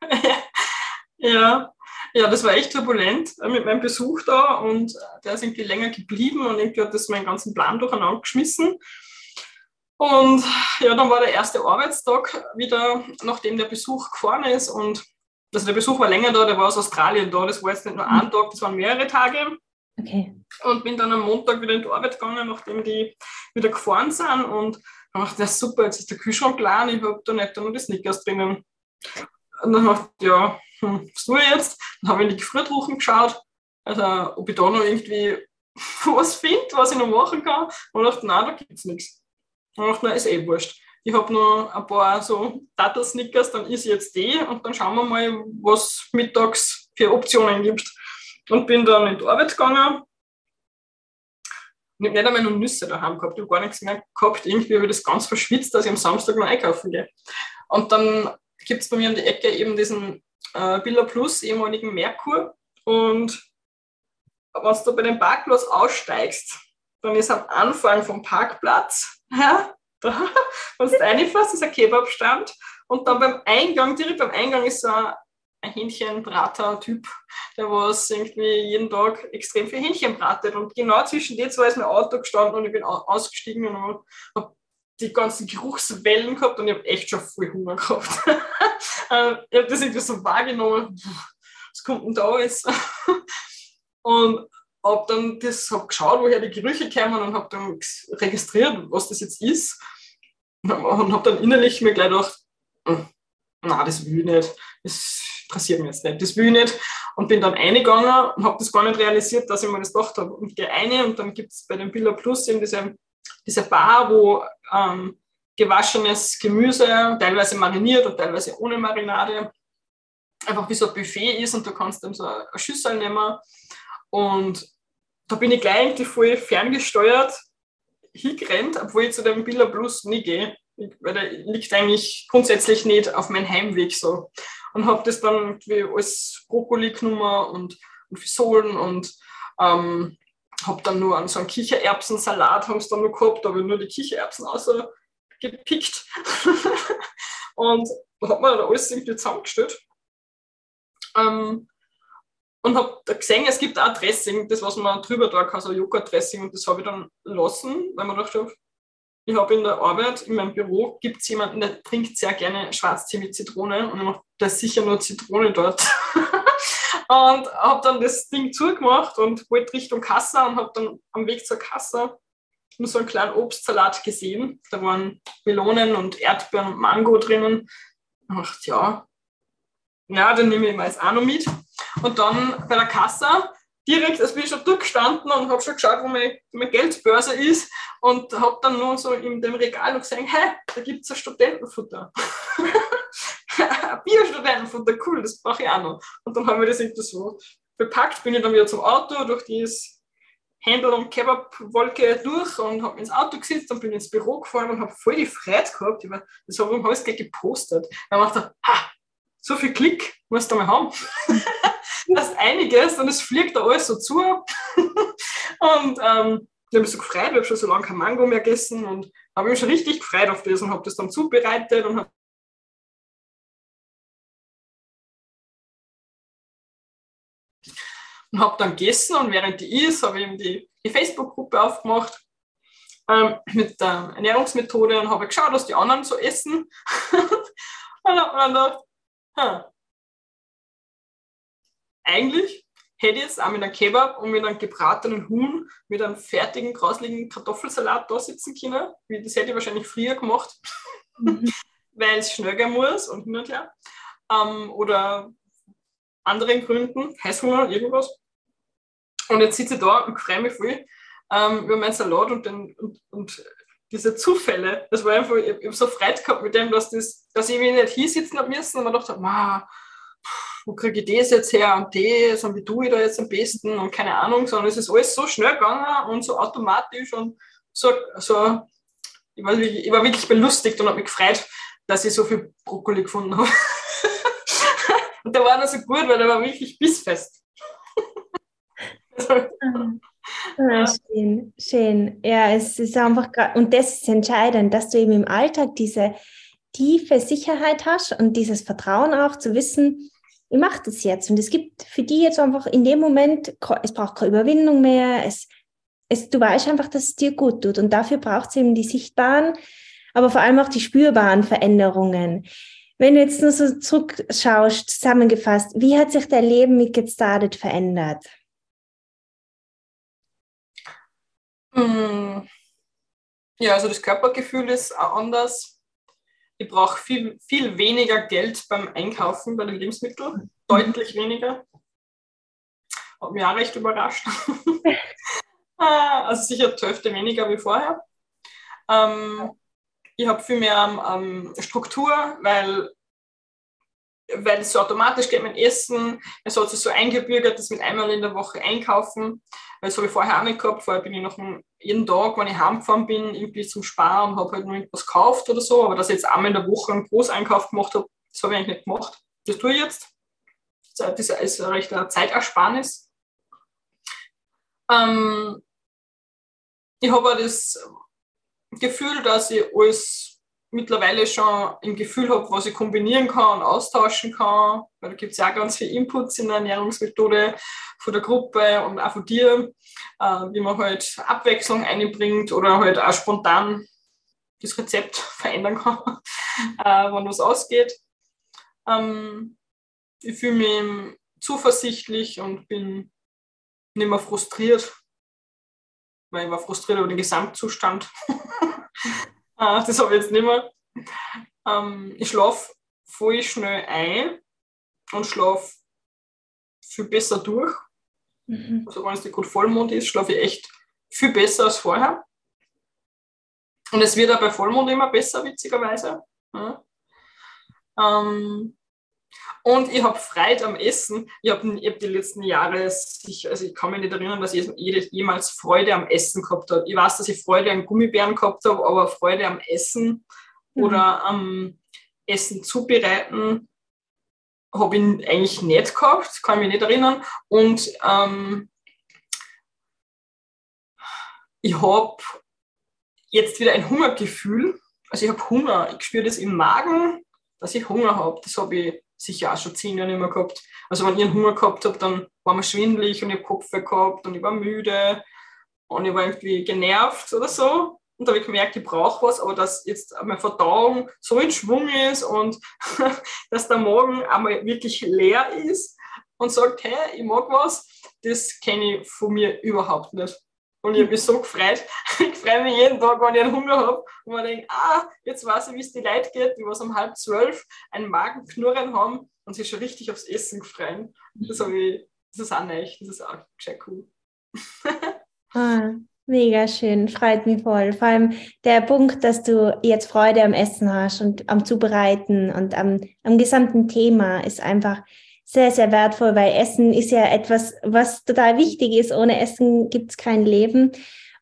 ja, ja, das war echt turbulent äh, mit meinem Besuch da und äh, der ist irgendwie länger geblieben und irgendwie hat das meinen ganzen Plan durcheinander geschmissen. Und ja, dann war der erste Arbeitstag wieder, nachdem der Besuch gefahren ist. Und also der Besuch war länger da, der war aus Australien da. Das war jetzt nicht nur ein Tag, das waren mehrere Tage. Okay. Und bin dann am Montag wieder in die Arbeit gegangen, nachdem die wieder gefahren sind. Und dann dachte ich, super, jetzt ist der Kühlschrank klein, ich habe da nicht nur die Snickers drinnen. Und dann dachte ich, ja, hm, was tue ich jetzt? Dann habe ich in die Gefriertruchen geschaut, also ob ich da noch irgendwie was finde, was ich noch machen kann. Und dachte, nein, da gibt es nichts. Ach, na, ist eh wurscht. Ich habe noch ein paar so Dattelsnickers, dann ist jetzt die und dann schauen wir mal, was mittags für Optionen gibt. Und bin dann in die Arbeit gegangen. Ich habe nicht einmal noch Nüsse daheim gehabt, ich habe gar nichts mehr gehabt. Irgendwie habe ich das ganz verschwitzt, dass ich am Samstag noch einkaufen gehe. Und dann gibt es bei mir um die Ecke eben diesen äh, Billa Plus, ehemaligen Merkur. Und wenn du bei dem Parkplatz aussteigst, dann ist am Anfang vom Parkplatz ja, da, wenn du reinfährst, ist ein Kebabstand. Und dann beim Eingang, direkt beim Eingang ist so ein, ein Hähnchenbrater-Typ, der was irgendwie jeden Tag extrem viel Hähnchen bratet. Und genau zwischen den zwei ist mein Auto gestanden und ich bin ausgestiegen und habe die ganzen Geruchswellen gehabt und ich habe echt schon voll Hunger gehabt. Ähm, ich habe das irgendwie so wahrgenommen, was kommt denn da jetzt? und habe dann das, hab geschaut, woher die Gerüche kommen und habe dann registriert, was das jetzt ist. Und habe dann innerlich mir gleich gedacht, hm, na, das will ich nicht, das interessiert mich jetzt nicht, das will ich nicht. Und bin dann eingegangen und habe das gar nicht realisiert, dass ich mir das gedacht habe. Und gehe eine und dann gibt es bei dem Billa Plus eben diese, diese Bar, wo ähm, gewaschenes Gemüse, teilweise mariniert und teilweise ohne Marinade, einfach wie so ein Buffet ist und du kannst dann so eine Schüssel nehmen. Und da bin ich gleich irgendwie voll ferngesteuert hingerannt, obwohl ich zu dem Billa Plus nie gehe weil der liegt eigentlich grundsätzlich nicht auf meinem Heimweg so. Und habe das dann irgendwie als Brokkoli genommen und, und Fisolen und ähm, habe dann nur an so einen Kichererbsensalat haben dann nur gehabt, da habe ich nur die Kichererbsen ausgepickt und habe mir da alles irgendwie zusammengestellt. Ähm, und habe gesehen, es gibt auch Dressing, das was man drüber da kann, so Joghurt-Dressing und das habe ich dann lassen, weil man dachte, ich habe in der Arbeit, in meinem Büro, gibt es jemanden, der trinkt sehr gerne Schwarztee mit Zitrone und macht da sicher nur Zitrone dort. und habe dann das Ding zugemacht und wollte Richtung Kasse und habe dann am Weg zur Kasse nur so einen kleinen Obstsalat gesehen. Da waren Melonen und Erdbeeren und Mango drinnen. Ich dachte, ja, ja, dann nehme ich mal auch noch mit. Und dann bei der Kasse direkt, als bin ich schon durchgestanden und habe schon geschaut, wo meine, meine Geldbörse ist und habe dann nur so in dem Regal noch gesehen, hey, da gibt es ein Studentenfutter. Bio-Studentenfutter, cool, das brauche ich auch noch. Und dann haben wir das irgendwie so bepackt, bin ich dann wieder zum Auto durch dieses Händel- und Kebab-Wolke durch und habe ins Auto gesetzt und bin ins Büro gefahren und habe voll die Freude gehabt. Über, das habe ich gleich gepostet. Dann habe ich gedacht, ha, so viel Klick musst du mal haben. das ist einiges und es fliegt da alles so zu. und ähm, ich habe mich so gefreut, ich habe schon so lange kein Mango mehr gegessen und habe mich schon richtig gefreut auf das und habe das dann zubereitet und habe und habe dann gegessen und während die ist, habe ich eben die, die Facebook-Gruppe aufgemacht ähm, mit der Ernährungsmethode und habe geschaut, was die anderen so essen. und habe dann gedacht, hm, eigentlich hätte ich jetzt auch mit einem Kebab und mit einem gebratenen Huhn, mit einem fertigen, grausligen Kartoffelsalat da sitzen können. Das hätte ich wahrscheinlich früher gemacht, mhm. weil es schnell gehen muss und hin und her. Ähm, oder anderen Gründen, Heißhunger, irgendwas. Und jetzt sitze ich da und freue mich voll ähm, über meinen Salat und, den, und, und diese Zufälle. Das war einfach, ich, ich habe so Freude gehabt mit dem, dass, das, dass ich mich nicht hier sitzen habe müssen und man dachte, wow, wo kriege ich das jetzt her und das und wie tue ich da jetzt am besten und keine Ahnung, sondern es ist alles so schnell gegangen und so automatisch und so, so ich, war wirklich, ich war wirklich belustigt und habe mich gefreut, dass ich so viel Brokkoli gefunden habe. und der war noch so gut, weil der war wirklich bissfest. Ja, schön, schön. Ja, es ist einfach, und das ist entscheidend, dass du eben im Alltag diese tiefe Sicherheit hast und dieses Vertrauen auch zu wissen, ich mache das jetzt. Und es gibt für die jetzt einfach in dem Moment, es braucht keine Überwindung mehr, es, es, du weißt einfach, dass es dir gut tut. Und dafür braucht es eben die sichtbaren, aber vor allem auch die spürbaren Veränderungen. Wenn du jetzt nur so zurückschaust, zusammengefasst, wie hat sich dein Leben mit Get Started verändert? Hm. Ja, also das Körpergefühl ist auch anders ich brauche viel, viel weniger Geld beim Einkaufen bei den Lebensmitteln, deutlich weniger. Hat mich auch recht überrascht. Ah, also sicher die Hälfte weniger wie vorher. Ähm, ich habe viel mehr ähm, Struktur, weil, weil es so automatisch geht mit Essen. Es hat sich so eingebürgert, dass mit einmal in der Woche einkaufen. Das habe ich vorher auch nicht gehabt. Vorher bin ich noch jeden Tag, wenn ich heimgefahren bin, irgendwie zum Sparen und habe halt noch irgendwas gekauft oder so. Aber dass ich jetzt einmal in der Woche einen Großeinkauf gemacht habe, das habe ich eigentlich nicht gemacht. Das tue ich jetzt. Das ist eine recht Zeitersparnis. Ähm, ich habe auch das Gefühl, dass ich alles mittlerweile schon im Gefühl habe, was ich kombinieren kann und austauschen kann. Weil da gibt es ja auch ganz viele Inputs in der Ernährungsmethode von der Gruppe und auch von dir, äh, wie man halt Abwechslung einbringt oder halt auch spontan das Rezept verändern kann, äh, wenn was ausgeht. Ähm, ich fühle mich zuversichtlich und bin nicht mehr frustriert, weil ich war frustriert über den Gesamtzustand. Ah, das habe ich jetzt nicht mehr. Ähm, ich schlafe voll schnell ein und schlafe viel besser durch. Mhm. Also wenn es nicht gut Vollmond ist, schlafe ich echt viel besser als vorher. Und es wird auch bei Vollmond immer besser, witzigerweise. Ja. Ähm, und ich habe Freude am Essen. Ich habe hab die letzten Jahre, also ich kann mich nicht erinnern, dass ich jemals Freude am Essen gehabt habe. Ich weiß, dass ich Freude an Gummibären gehabt habe, aber Freude am Essen mhm. oder am Essen zubereiten habe ich eigentlich nicht gehabt, kann ich mich nicht erinnern. Und ähm, ich habe jetzt wieder ein Hungergefühl. Also ich habe Hunger, ich spüre das im Magen, dass ich Hunger habe. Das habe ich sicher auch schon zehn Jahre nicht mehr gehabt. Also wenn ich einen Hunger gehabt habe, dann war mir schwindelig und ich habe Kopfweh gehabt und ich war müde und ich war irgendwie genervt oder so. Und da habe ich gemerkt, ich brauche was, aber dass jetzt meine Verdauung so in Schwung ist und dass der Magen einmal wirklich leer ist und sagt, hey, ich mag was, das kenne ich von mir überhaupt nicht. Und ich habe mich so gefreut. Ich freue mich jeden Tag, wenn ich einen Hunger habe und man denkt, ah, jetzt weiß ich, wie es die Leute geht, die was um halb zwölf einen Magenknurren haben und sich schon richtig aufs Essen freuen. Das, ich, das ist auch neu, das ist auch sehr cool. ah, Mega schön, freut mich voll. Vor allem der Punkt, dass du jetzt Freude am Essen hast und am Zubereiten und am, am gesamten Thema ist einfach sehr, sehr wertvoll, weil Essen ist ja etwas, was total wichtig ist. Ohne Essen gibt es kein Leben.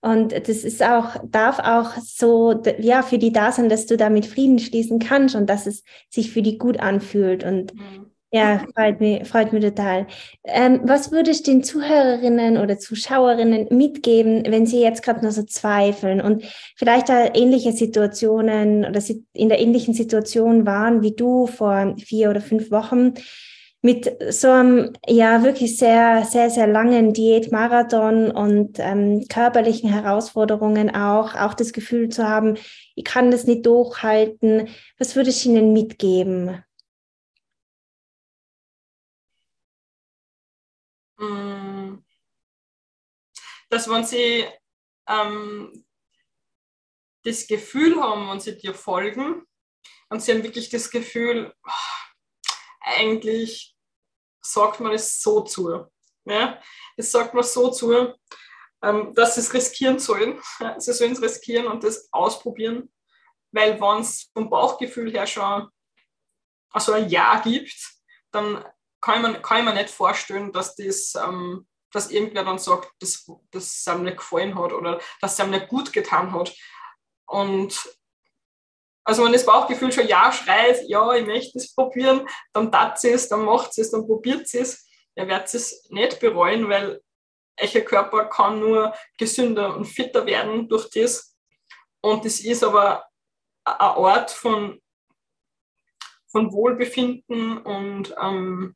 Und das ist auch, darf auch so, ja, für die da sein, dass du damit Frieden schließen kannst und dass es sich für die gut anfühlt. Und mhm. Ja, freut mich, freut mich total. Ähm, was würdest du den Zuhörerinnen oder Zuschauerinnen mitgeben, wenn sie jetzt gerade nur so zweifeln und vielleicht da ähnliche Situationen oder in der ähnlichen Situation waren wie du vor vier oder fünf Wochen mit so einem ja wirklich sehr, sehr, sehr langen Diätmarathon und ähm, körperlichen Herausforderungen auch, auch das Gefühl zu haben, ich kann das nicht durchhalten. Was würdest du ihnen mitgeben? Mm. dass wenn sie ähm, das Gefühl haben, wenn sie dir folgen und sie haben wirklich das Gefühl, oh, eigentlich sagt man es so zu. Ja? Es sagt man so zu, ähm, dass sie es riskieren sollen. Sie sollen es riskieren und das ausprobieren, weil wenn es vom Bauchgefühl her schon also ein Ja gibt, dann kann man, kann mir nicht vorstellen, dass das, ähm, dass irgendwer dann sagt, dass das einem nicht gefallen hat oder dass es einem nicht gut getan hat. Und also wenn das Bauchgefühl schon ja schreit, ja, ich möchte es probieren, dann tat es, dann macht es, dann probiert sie es. Ihr werdet es nicht bereuen, weil euer Körper kann nur gesünder und fitter werden durch das. Und das ist aber ein Ort von, von Wohlbefinden und ähm,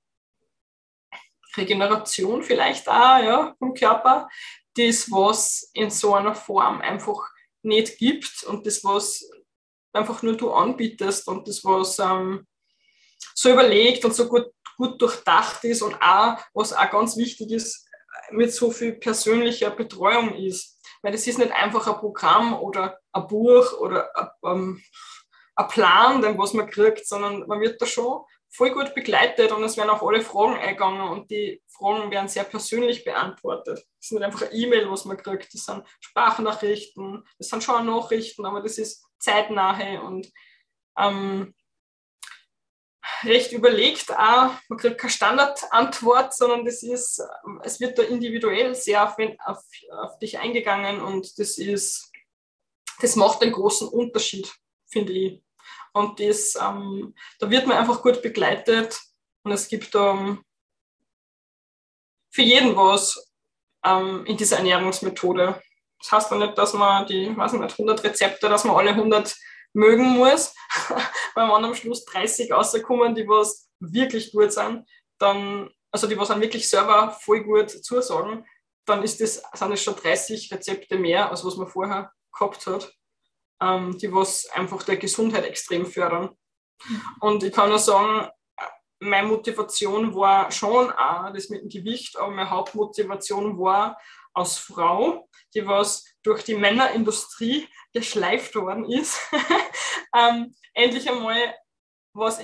Regeneration vielleicht auch ja, vom Körper, das, was in so einer Form einfach nicht gibt und das, was einfach nur du anbietest und das, was ähm, so überlegt und so gut, gut durchdacht ist und auch, was auch ganz wichtig ist, mit so viel persönlicher Betreuung ist. Weil das ist nicht einfach ein Programm oder ein Buch oder ein, ähm, ein Plan, was man kriegt, sondern man wird da schon voll gut begleitet und es werden auch alle Fragen eingegangen und die Fragen werden sehr persönlich beantwortet. Das ist nicht einfach eine E-Mail, was man kriegt, das sind Sprachnachrichten, das sind schon Nachrichten, aber das ist zeitnahe und ähm, recht überlegt auch. Man kriegt keine Standardantwort, sondern das ist, es wird da individuell sehr auf, auf, auf dich eingegangen und das ist, das macht einen großen Unterschied, finde ich. Und das, ähm, da wird man einfach gut begleitet und es gibt ähm, für jeden was ähm, in dieser Ernährungsmethode. Das heißt dann nicht, dass man die, weiß nicht, 100 Rezepte, dass man alle 100 mögen muss, weil man am Schluss 30 rauskommen, die was wirklich gut sind, dann, also die was dann wirklich selber voll gut zusagen, dann ist das, sind es schon 30 Rezepte mehr, als was man vorher gehabt hat ähm, die was einfach der Gesundheit extrem fördern. Und ich kann nur sagen, meine Motivation war schon auch das mit dem Gewicht, aber meine Hauptmotivation war als Frau, die was durch die Männerindustrie geschleift worden ist, ähm, endlich einmal was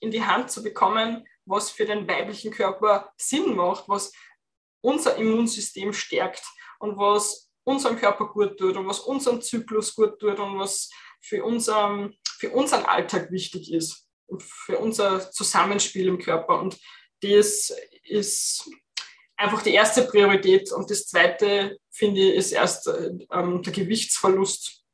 in die Hand zu bekommen, was für den weiblichen Körper Sinn macht, was unser Immunsystem stärkt und was unserem Körper gut tut und was unserem Zyklus gut tut und was für, unserem, für unseren Alltag wichtig ist und für unser Zusammenspiel im Körper. Und das ist einfach die erste Priorität. Und das zweite, finde ich, ist erst ähm, der Gewichtsverlust.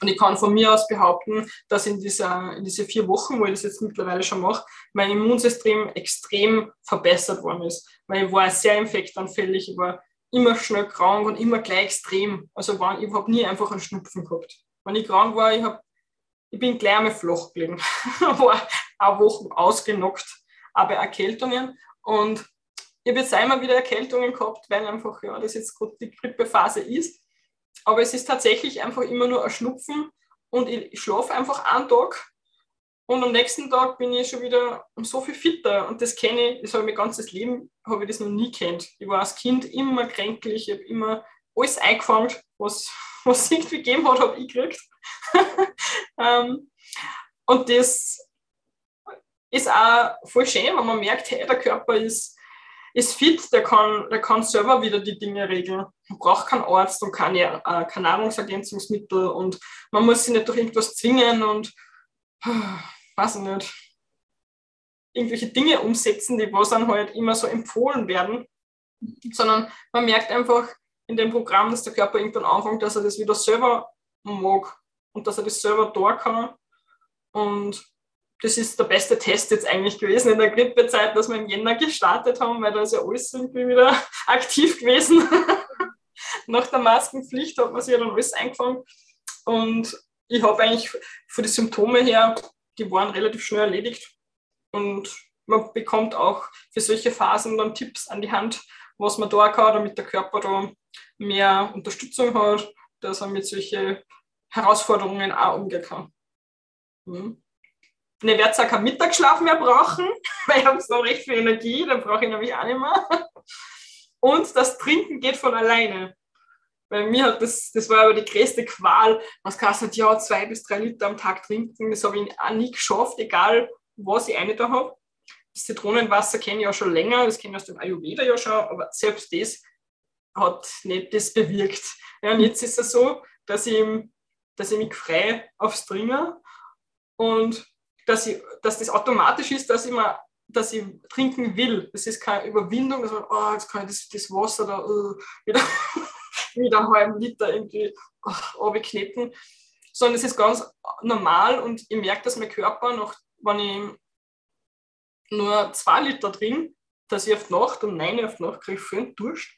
Und ich kann von mir aus behaupten, dass in, dieser, in diese vier Wochen, wo ich das jetzt mittlerweile schon mache, mein Immunsystem extrem verbessert worden ist. Weil ich war sehr infektanfällig, ich war immer schnell krank und immer gleich extrem. Also war, ich habe nie einfach einen Schnupfen gehabt. Wenn ich krank war, ich, hab, ich bin gleich einmal flach gelegen. war eine Woche ausgenockt, aber Erkältungen. Und ich habe jetzt einmal wieder Erkältungen gehabt, weil einfach, ja, das jetzt gerade die Grippephase ist. Aber es ist tatsächlich einfach immer nur ein Schnupfen und ich schlafe einfach einen Tag und am nächsten Tag bin ich schon wieder so viel fitter. Und das kenne ich, das habe ich mein ganzes Leben, habe ich das noch nie kennt. Ich war als Kind immer kränklich, ich habe immer alles eingefangen, was, was es irgendwie gegeben hat, habe ich gekriegt. ähm, und das ist auch voll schön, wenn man merkt, hey, der Körper ist ist fit, der kann, der kann selber wieder die Dinge regeln. Man braucht keinen Arzt und keine, äh, kein Nahrungsergänzungsmittel und man muss sich nicht durch irgendwas zwingen und äh, weiß ich nicht, irgendwelche Dinge umsetzen, die was dann halt immer so empfohlen werden, sondern man merkt einfach in dem Programm, dass der Körper irgendwann anfängt, dass er das wieder selber mag und dass er das selber da kann und das ist der beste Test jetzt eigentlich gewesen in der Grippezeit, dass wir im Jänner gestartet haben, weil da ist ja alles irgendwie wieder aktiv gewesen. Nach der Maskenpflicht hat man sich ja dann alles eingefangen. Und ich habe eigentlich von den Symptomen her, die waren relativ schnell erledigt. Und man bekommt auch für solche Phasen dann Tipps an die Hand, was man da kann, damit der Körper da mehr Unterstützung hat, dass er mit solchen Herausforderungen auch umgehen kann. Mhm. Ich werde auch keinen Mittagsschlaf mehr brauchen, weil ich habe so recht viel Energie, dann brauche ich nämlich auch nicht mehr. Und das Trinken geht von alleine. Weil mir hat das, das war aber die größte Qual, was kostet ja zwei bis drei Liter am Tag trinken. Das habe ich auch nie geschafft, egal was ich eine da habe. Das Zitronenwasser kenne ich ja schon länger, das kenne ich aus dem Ayurveda ja schon, aber selbst das hat nicht das bewirkt. Ja, und jetzt ist es so, dass ich, dass ich mich frei aufs Trinken und dass, ich, dass das automatisch ist, dass ich, mal, dass ich trinken will. Das ist keine Überwindung, dass man, oh, jetzt kann ich das, das Wasser da uh, wieder, wieder einen halben Liter irgendwie oh, kneten. Sondern es ist ganz normal und ich merke, dass mein Körper, noch, wenn ich nur zwei Liter trinke, dass ich auf die Nacht neun Uhr auf die Nacht kriege ich viel Durst.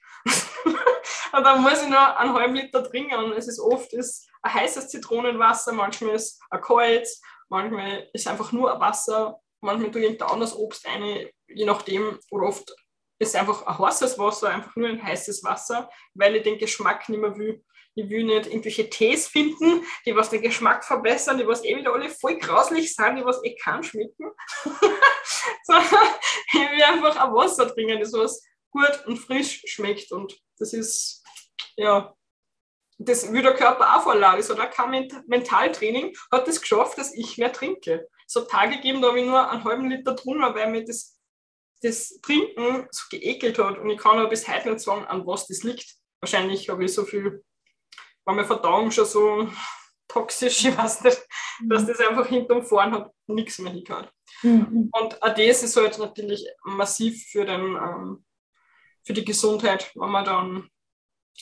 und dann muss ich nur einen halben Liter trinken und es ist oft ist ein heißes Zitronenwasser, manchmal ist ein kaltes manchmal ist einfach nur Wasser, manchmal tue ich irgendein anderes Obst ein, je nachdem, oder oft ist einfach ein heißes Wasser, einfach nur ein heißes Wasser, weil ich den Geschmack nicht mehr will. Ich will nicht irgendwelche Tees finden, die was den Geschmack verbessern, die was eh wieder alle voll grauslich sind, die was eh kann schmecken. Sondern ich will einfach ein Wasser trinken, das was gut und frisch schmeckt. Und das ist, ja, das will der Körper auch vorladen. So, da kam Mentaltraining, hat es das geschafft, dass ich mehr trinke. So Tage gegeben, da habe ich nur einen halben Liter drunter, weil mir das, das Trinken so geekelt hat. Und ich kann aber bis heute nicht sagen, an was das liegt. Wahrscheinlich habe ich so viel, war meine Verdauung schon so toxisch, ich weiß nicht, mhm. dass das einfach hinterm Fahren hat nichts mehr hingehört. Mhm. Und auch das ist halt natürlich massiv für, den, ähm, für die Gesundheit, wenn man dann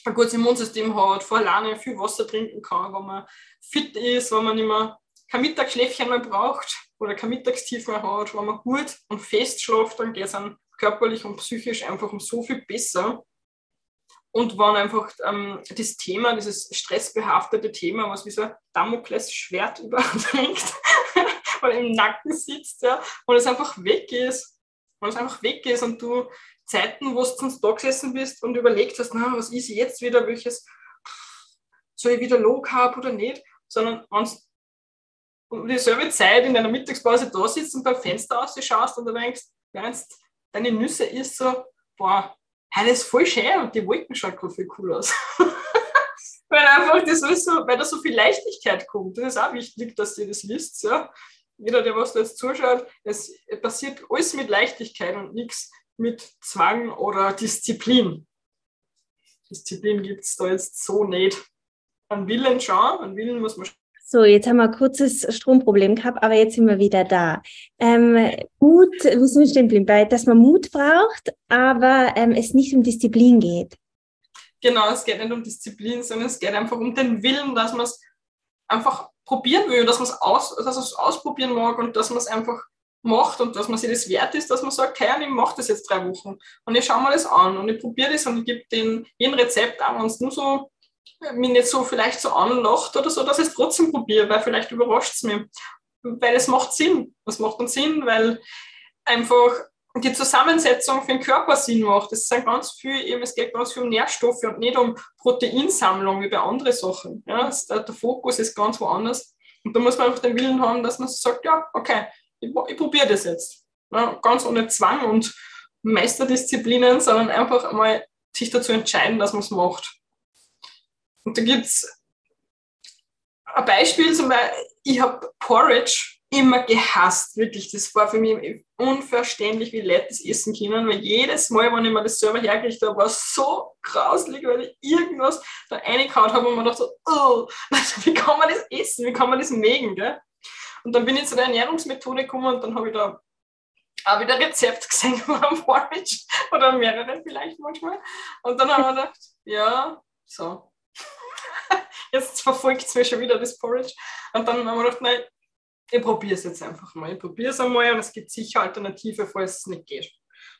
ein gutes Immunsystem hat, vor alleine viel Wasser trinken kann, wenn man fit ist, wenn man mehr kein Mittagsschläfchen mehr braucht oder kein Mittagstief mehr hat, wenn man gut und fest schläft, dann geht es körperlich und psychisch einfach um so viel besser. Und wenn einfach ähm, das Thema, dieses stressbehaftete Thema, was wie so ein Damoklesschwert überdrängt, weil im Nacken sitzt, ja, und es einfach weg ist, wenn es einfach weg ist und du Zeiten, wo du sonst da gesessen bist und überlegt hast, na, was ist jetzt wieder, welches, soll ich wieder Low Carb oder nicht, sondern wenn um dieselbe Zeit in deiner Mittagspause da sitzt und beim Fenster ausschaust und du denkst, während deine Nüsse isst, so, boah, das ist voll schön und die Wolken schauen gerade viel cool aus. weil einfach das ist so, weil da so viel Leichtigkeit kommt. Das ist auch wichtig, dass ihr das wisst. Ja. jeder, der was da jetzt zuschaut, es passiert alles mit Leichtigkeit und nichts mit Zwang oder Disziplin. Disziplin gibt es da jetzt so nicht. An Willen schon, an Willen muss man so, jetzt haben wir ein kurzes Stromproblem gehabt, aber jetzt sind wir wieder da. Ähm, Mut, wie sind wir stehen geblieben? Dass man Mut braucht, aber ähm, es nicht um Disziplin geht. Genau, es geht nicht um Disziplin, sondern es geht einfach um den Willen, dass man es einfach probieren will, dass man es aus, ausprobieren mag und dass man es einfach macht und dass man sich das wert ist, dass man sagt, hey, ich mache das jetzt drei Wochen und ich schaue mir das an und ich probiere das und ich gebe den jeden Rezept an, wenn es nur so mich nicht so vielleicht so anlacht oder so, dass ich es trotzdem probiere, weil vielleicht überrascht es mich. Weil es macht Sinn. Es macht dann Sinn, weil einfach die Zusammensetzung für den Körper Sinn macht. Es sind ganz viel, eben, es geht ganz viel um Nährstoffe und nicht um Proteinsammlung wie bei anderen Sachen. Ja, es, der Fokus ist ganz woanders. Und da muss man einfach den Willen haben, dass man sagt, ja, okay, ich, ich probiere das jetzt. Ja, ganz ohne Zwang und Meisterdisziplinen, sondern einfach einmal sich dazu entscheiden, dass man es macht. Und da gibt es ein Beispiel, zum Beispiel, ich habe Porridge immer gehasst, wirklich. Das war für mich unverständlich, wie Leute das essen können, weil jedes Mal, wenn ich mir das selber hergekriegt habe, war es so grauslich, weil ich irgendwas da reingehauen habe und man dachte oh, wie kann man das essen, wie kann man das mögen, gell? Und dann bin ich zu der Ernährungsmethode gekommen und dann habe ich da auch wieder Rezept gesehen von Porridge oder mehrere vielleicht manchmal. Und dann haben wir gedacht, ja, so, jetzt verfolgt es mir schon wieder das Porridge. Und dann haben wir gedacht, nein, ich probiere es jetzt einfach mal. Ich probiere es einmal und es gibt sicher Alternative, falls es nicht geht.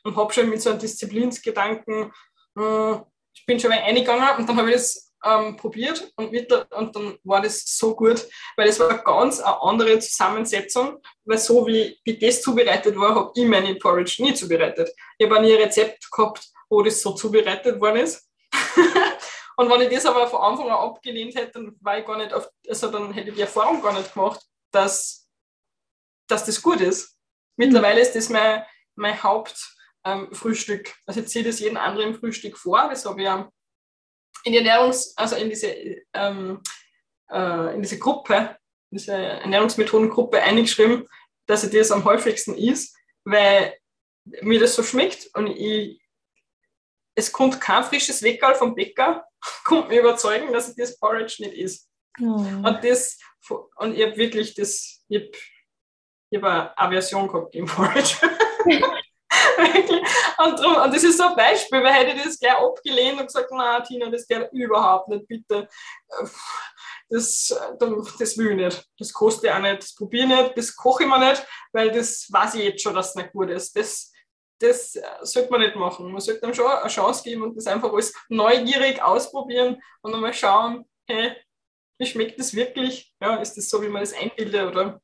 Und habe schon mit so einem Disziplinsgedanken, äh, ich bin schon mal eingegangen und dann habe ich das ähm, probiert und, mit, und dann war das so gut, weil es war ganz eine andere Zusammensetzung, weil so wie, wie das zubereitet war, habe ich meine Porridge nie zubereitet. Ich habe nie ein Rezept gehabt, wo das so zubereitet worden ist. Und wenn ich das aber von Anfang an abgelehnt hätte, dann war ich gar nicht auf, also dann hätte ich die Erfahrung gar nicht gemacht, dass, dass das gut ist. Mittlerweile ist das mein, mein Hauptfrühstück. Ähm, also ich ziehe das jeden anderen Frühstück vor. Das habe ich in die Ernährungs-, also in diese, ähm, äh, in diese Gruppe, diese Ernährungsmethodengruppe eingeschrieben, dass ich das am häufigsten ist, weil mir das so schmeckt und ich, es kommt kein frisches Weckerl vom Bäcker kommt mir überzeugen, dass ich das Porridge nicht ist. Oh. Und, das, und ich habe wirklich das, ich habe hab eine Aversion gehabt gegen Porridge. und, drum, und das ist so ein Beispiel, weil hätte ich das gleich abgelehnt und gesagt, na Tina, das geht überhaupt nicht, bitte. Das, das will ich nicht. Das kostet ich auch nicht, das probiere ich nicht, das koche ich mir nicht, weil das weiß ich jetzt schon, dass es nicht gut ist. Das, das äh, sollte man nicht machen. Man sollte dem schon eine Chance geben und das einfach alles neugierig ausprobieren und dann mal schauen, hey, wie schmeckt das wirklich? Ja, ist das so, wie man das einbildet oder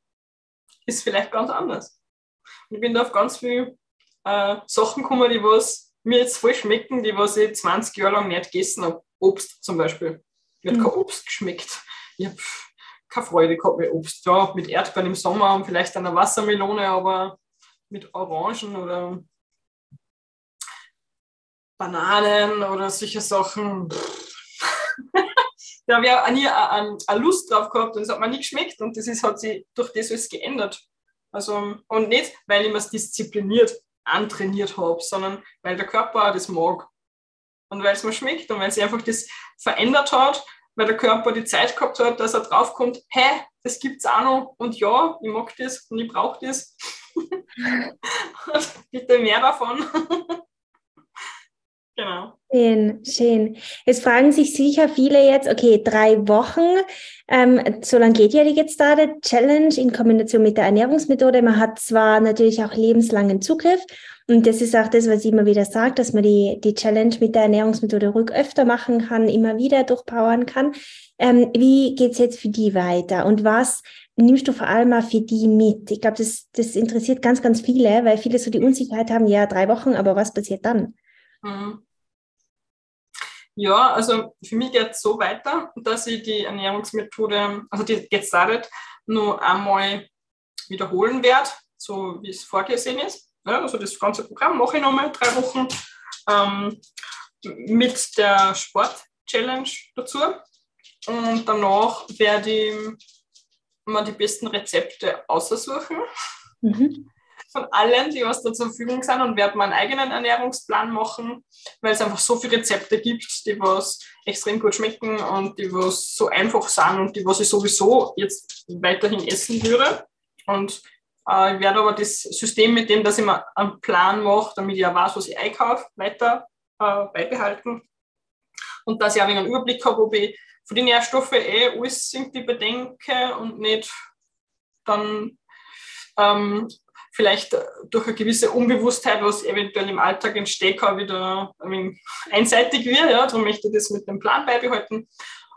ist es vielleicht ganz anders? Und ich bin da auf ganz viele äh, Sachen gekommen, die was mir jetzt voll schmecken, die was ich 20 Jahre lang nicht gegessen habe. Obst zum Beispiel. Mir hat mhm. kein Obst geschmeckt. Ich habe keine Freude gehabt mit Obst. Ja, mit Erdbeeren im Sommer und vielleicht einer Wassermelone, aber mit Orangen oder Bananen oder solche Sachen. da habe ich auch nie eine Lust drauf gehabt und es hat mir nie geschmeckt und das ist, hat sich durch das alles geändert. Also, und nicht, weil ich mir es diszipliniert antrainiert habe, sondern weil der Körper auch das mag. Und weil es mir schmeckt und weil sich einfach das verändert hat, weil der Körper die Zeit gehabt hat, dass er draufkommt, hä, das gibt es auch noch und ja, ich mag das und ich brauche das. Bitte mehr davon. Genau. Schön, schön. Jetzt fragen sich sicher viele jetzt, okay, drei Wochen, ähm, so lange geht ja die Get Started Challenge in Kombination mit der Ernährungsmethode. Man hat zwar natürlich auch lebenslangen Zugriff und das ist auch das, was ich immer wieder sage, dass man die, die Challenge mit der Ernährungsmethode ruhig öfter machen kann, immer wieder durchpowern kann. Ähm, wie geht's jetzt für die weiter und was nimmst du vor allem mal für die mit? Ich glaube, das, das interessiert ganz, ganz viele, weil viele so die Unsicherheit haben, ja, drei Wochen, aber was passiert dann? Mhm. Ja, also für mich geht es so weiter, dass ich die Ernährungsmethode, also die Get Started, nur einmal wiederholen werde, so wie es vorgesehen ist. Ja, also das ganze Programm mache ich nochmal drei Wochen ähm, mit der Sport-Challenge dazu. Und danach werde ich mir die besten Rezepte aussuchen. Mhm. Von allen, die was da zur Verfügung sind und werde meinen eigenen Ernährungsplan machen, weil es einfach so viele Rezepte gibt, die was extrem gut schmecken und die was so einfach sind und die was ich sowieso jetzt weiterhin essen würde. Und äh, ich werde aber das System mit dem, dass ich mir einen Plan mache, damit ich auch weiß, was ich einkaufe, weiter äh, beibehalten. Und dass ich auch einen Überblick habe, ob ich von den Nährstoffen eh alles irgendwie bedenke und nicht dann ähm, vielleicht durch eine gewisse Unbewusstheit, was eventuell im Alltag entsteht, wieder wenig einseitig wird. Ja, darum möchte ich das mit dem Plan beibehalten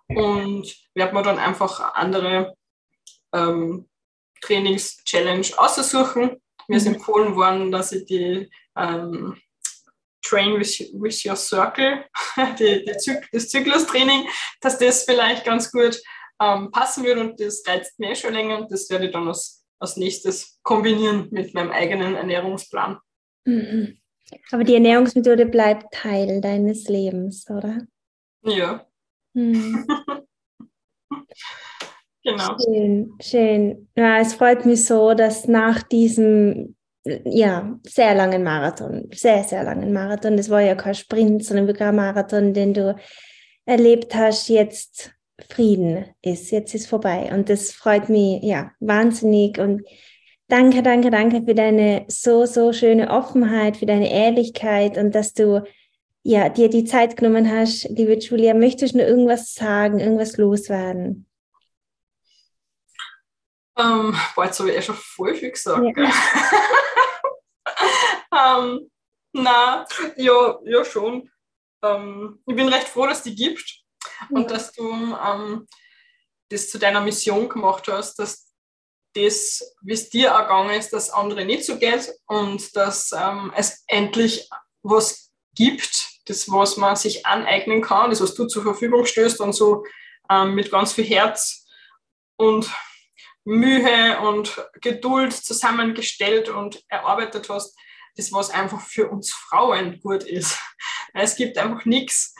und werde mir dann einfach andere ähm, Trainings-Challenge aussuchen. Mir ist mhm. empfohlen worden, dass ich die ähm, Train with, with Your Circle, die, die Zyk das Zyklustraining, dass das vielleicht ganz gut ähm, passen würde und das reizt mir schon länger und das werde ich dann als, als nächstes kombinieren mit meinem eigenen Ernährungsplan. Mhm. Aber die Ernährungsmethode bleibt Teil deines Lebens, oder? Ja. Mhm. Genau. Schön, schön. Ja, es freut mich so, dass nach diesem ja, sehr langen Marathon, sehr, sehr langen Marathon, das war ja kein Sprint, sondern wirklich ein Marathon, den du erlebt hast, jetzt Frieden ist, jetzt ist vorbei. Und das freut mich, ja, wahnsinnig. Und danke, danke, danke für deine so, so schöne Offenheit, für deine Ehrlichkeit und dass du ja, dir die Zeit genommen hast. Liebe Julia, möchtest du noch irgendwas sagen, irgendwas loswerden? Ähm, boah, jetzt habe ich eh schon voll viel gesagt. Ja. ähm, na, ja, ja schon. Ähm, ich bin recht froh, dass die gibt und ja. dass du ähm, das zu deiner Mission gemacht hast, dass das, wie es dir ergangen ist, dass andere nicht so geht und dass ähm, es endlich was gibt, das, was man sich aneignen kann, das, was du zur Verfügung stößt und so ähm, mit ganz viel Herz und Mühe und Geduld zusammengestellt und erarbeitet hast, das was einfach für uns Frauen gut ist. Es gibt einfach nichts,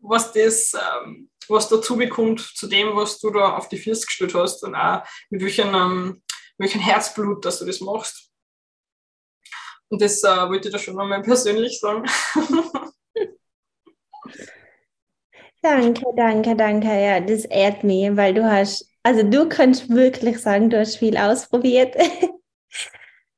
was das, ähm, was dazu bekommt zu dem, was du da auf die Füße gestellt hast und auch mit welchem, ähm, welchem Herzblut, dass du das machst. Und das äh, wollte ich da schon nochmal persönlich sagen. danke, danke, danke. Ja, das ehrt mich, weil du hast also du kannst wirklich sagen, du hast viel ausprobiert.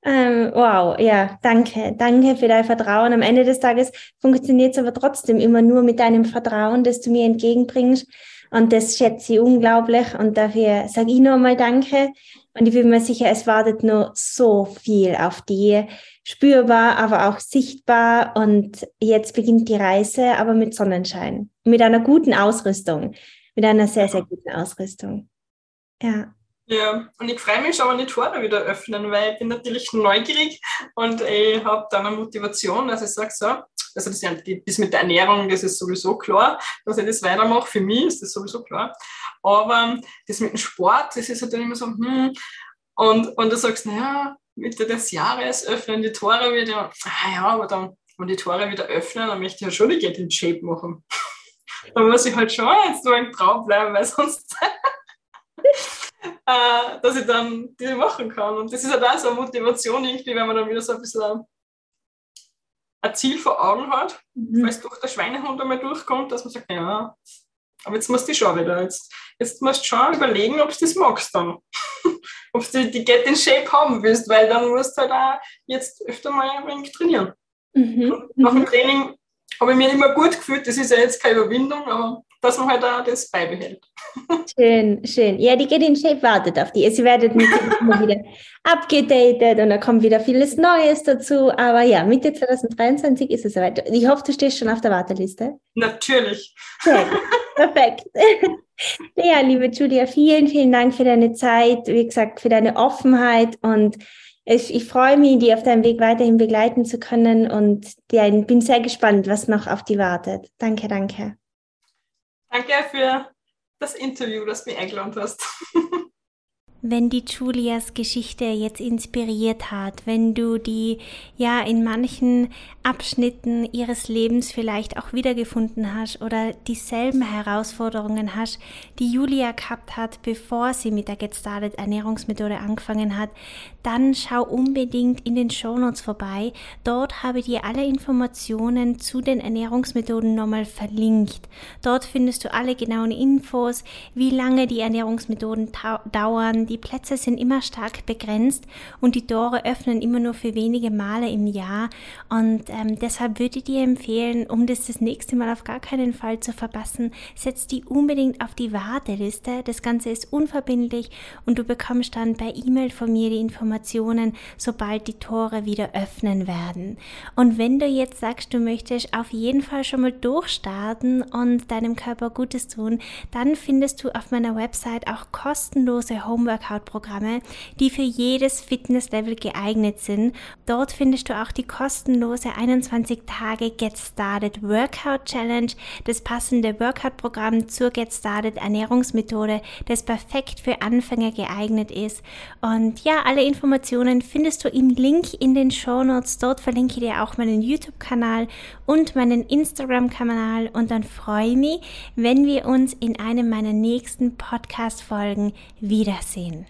ähm, wow, ja, danke. Danke für dein Vertrauen. Am Ende des Tages funktioniert es aber trotzdem immer nur mit deinem Vertrauen, das du mir entgegenbringst. Und das schätze ich unglaublich. Und dafür sage ich nochmal Danke. Und ich bin mir sicher, es wartet nur so viel auf die, spürbar, aber auch sichtbar. Und jetzt beginnt die Reise, aber mit Sonnenschein, mit einer guten Ausrüstung, mit einer sehr, sehr guten Ausrüstung. Ja. Ja, und ich freue mich schon, wenn die Tore wieder öffnen, weil ich bin natürlich neugierig und ich habe dann eine Motivation, dass ich sage, so, also das, das mit der Ernährung, das ist sowieso klar, dass ich das weitermache. Für mich ist das sowieso klar. Aber das mit dem Sport, das ist halt dann immer so, hm, und, und du sagst, naja, Mitte des Jahres öffnen die Tore wieder. Ah ja, aber dann, wenn die Tore wieder öffnen, dann möchte ich ja schon die Get in Shape machen. dann muss ich halt schon jetzt nur ein Traum bleiben, weil sonst äh, dass ich dann die machen kann. Und das ist halt auch so eine Motivation irgendwie, wenn man dann wieder so ein bisschen ein Ziel vor Augen hat, mhm. falls durch der Schweinehund einmal durchkommt, dass man sagt, ja, aber jetzt musst du schon wieder, jetzt, jetzt musst du schon überlegen, ob du das magst dann. ob du die Get in Shape haben willst, weil dann musst du halt auch jetzt öfter mal ein wenig trainieren. Mhm. Nach dem mhm. Training habe ich mich immer gut gefühlt, das ist ja jetzt keine Überwindung, aber dass man halt auch das beibehält. Schön, schön. Ja, die Get in Shape wartet auf die. Sie werdet immer wieder abgedatet und da kommt wieder vieles Neues dazu. Aber ja, Mitte 2023 ist es soweit. Ich hoffe, du stehst schon auf der Warteliste. Natürlich. Gut. Perfekt. Ja, liebe Julia, vielen, vielen Dank für deine Zeit, wie gesagt, für deine Offenheit und ich, ich freue mich, die auf deinem Weg weiterhin begleiten zu können und ja, bin sehr gespannt, was noch auf die wartet. Danke, danke. Danke für das Interview, das du mich eingeladen hast. wenn die Julias Geschichte jetzt inspiriert hat, wenn du die ja in manchen Abschnitten ihres Lebens vielleicht auch wiedergefunden hast oder dieselben Herausforderungen hast, die Julia gehabt hat, bevor sie mit der Get Started Ernährungsmethode angefangen hat, dann schau unbedingt in den Shownotes vorbei. Dort habe ich dir alle Informationen zu den Ernährungsmethoden nochmal verlinkt. Dort findest du alle genauen Infos, wie lange die Ernährungsmethoden dauern, die Plätze sind immer stark begrenzt und die Tore öffnen immer nur für wenige Male im Jahr. Und ähm, deshalb würde ich dir empfehlen, um das das nächste Mal auf gar keinen Fall zu verpassen, setz die unbedingt auf die Warteliste. Das Ganze ist unverbindlich und du bekommst dann per E-Mail von mir die Informationen, sobald die Tore wieder öffnen werden. Und wenn du jetzt sagst, du möchtest auf jeden Fall schon mal durchstarten und deinem Körper Gutes tun, dann findest du auf meiner Website auch kostenlose Homework Workout-Programme, die für jedes Fitnesslevel geeignet sind. Dort findest du auch die kostenlose 21 Tage Get Started Workout Challenge, das passende Workout-Programm zur Get Started Ernährungsmethode, das perfekt für Anfänger geeignet ist. Und ja, alle Informationen findest du im Link in den Show Notes. Dort verlinke ich dir auch meinen YouTube-Kanal und meinen Instagram-Kanal und dann freue ich mich, wenn wir uns in einem meiner nächsten Podcast-Folgen wiedersehen.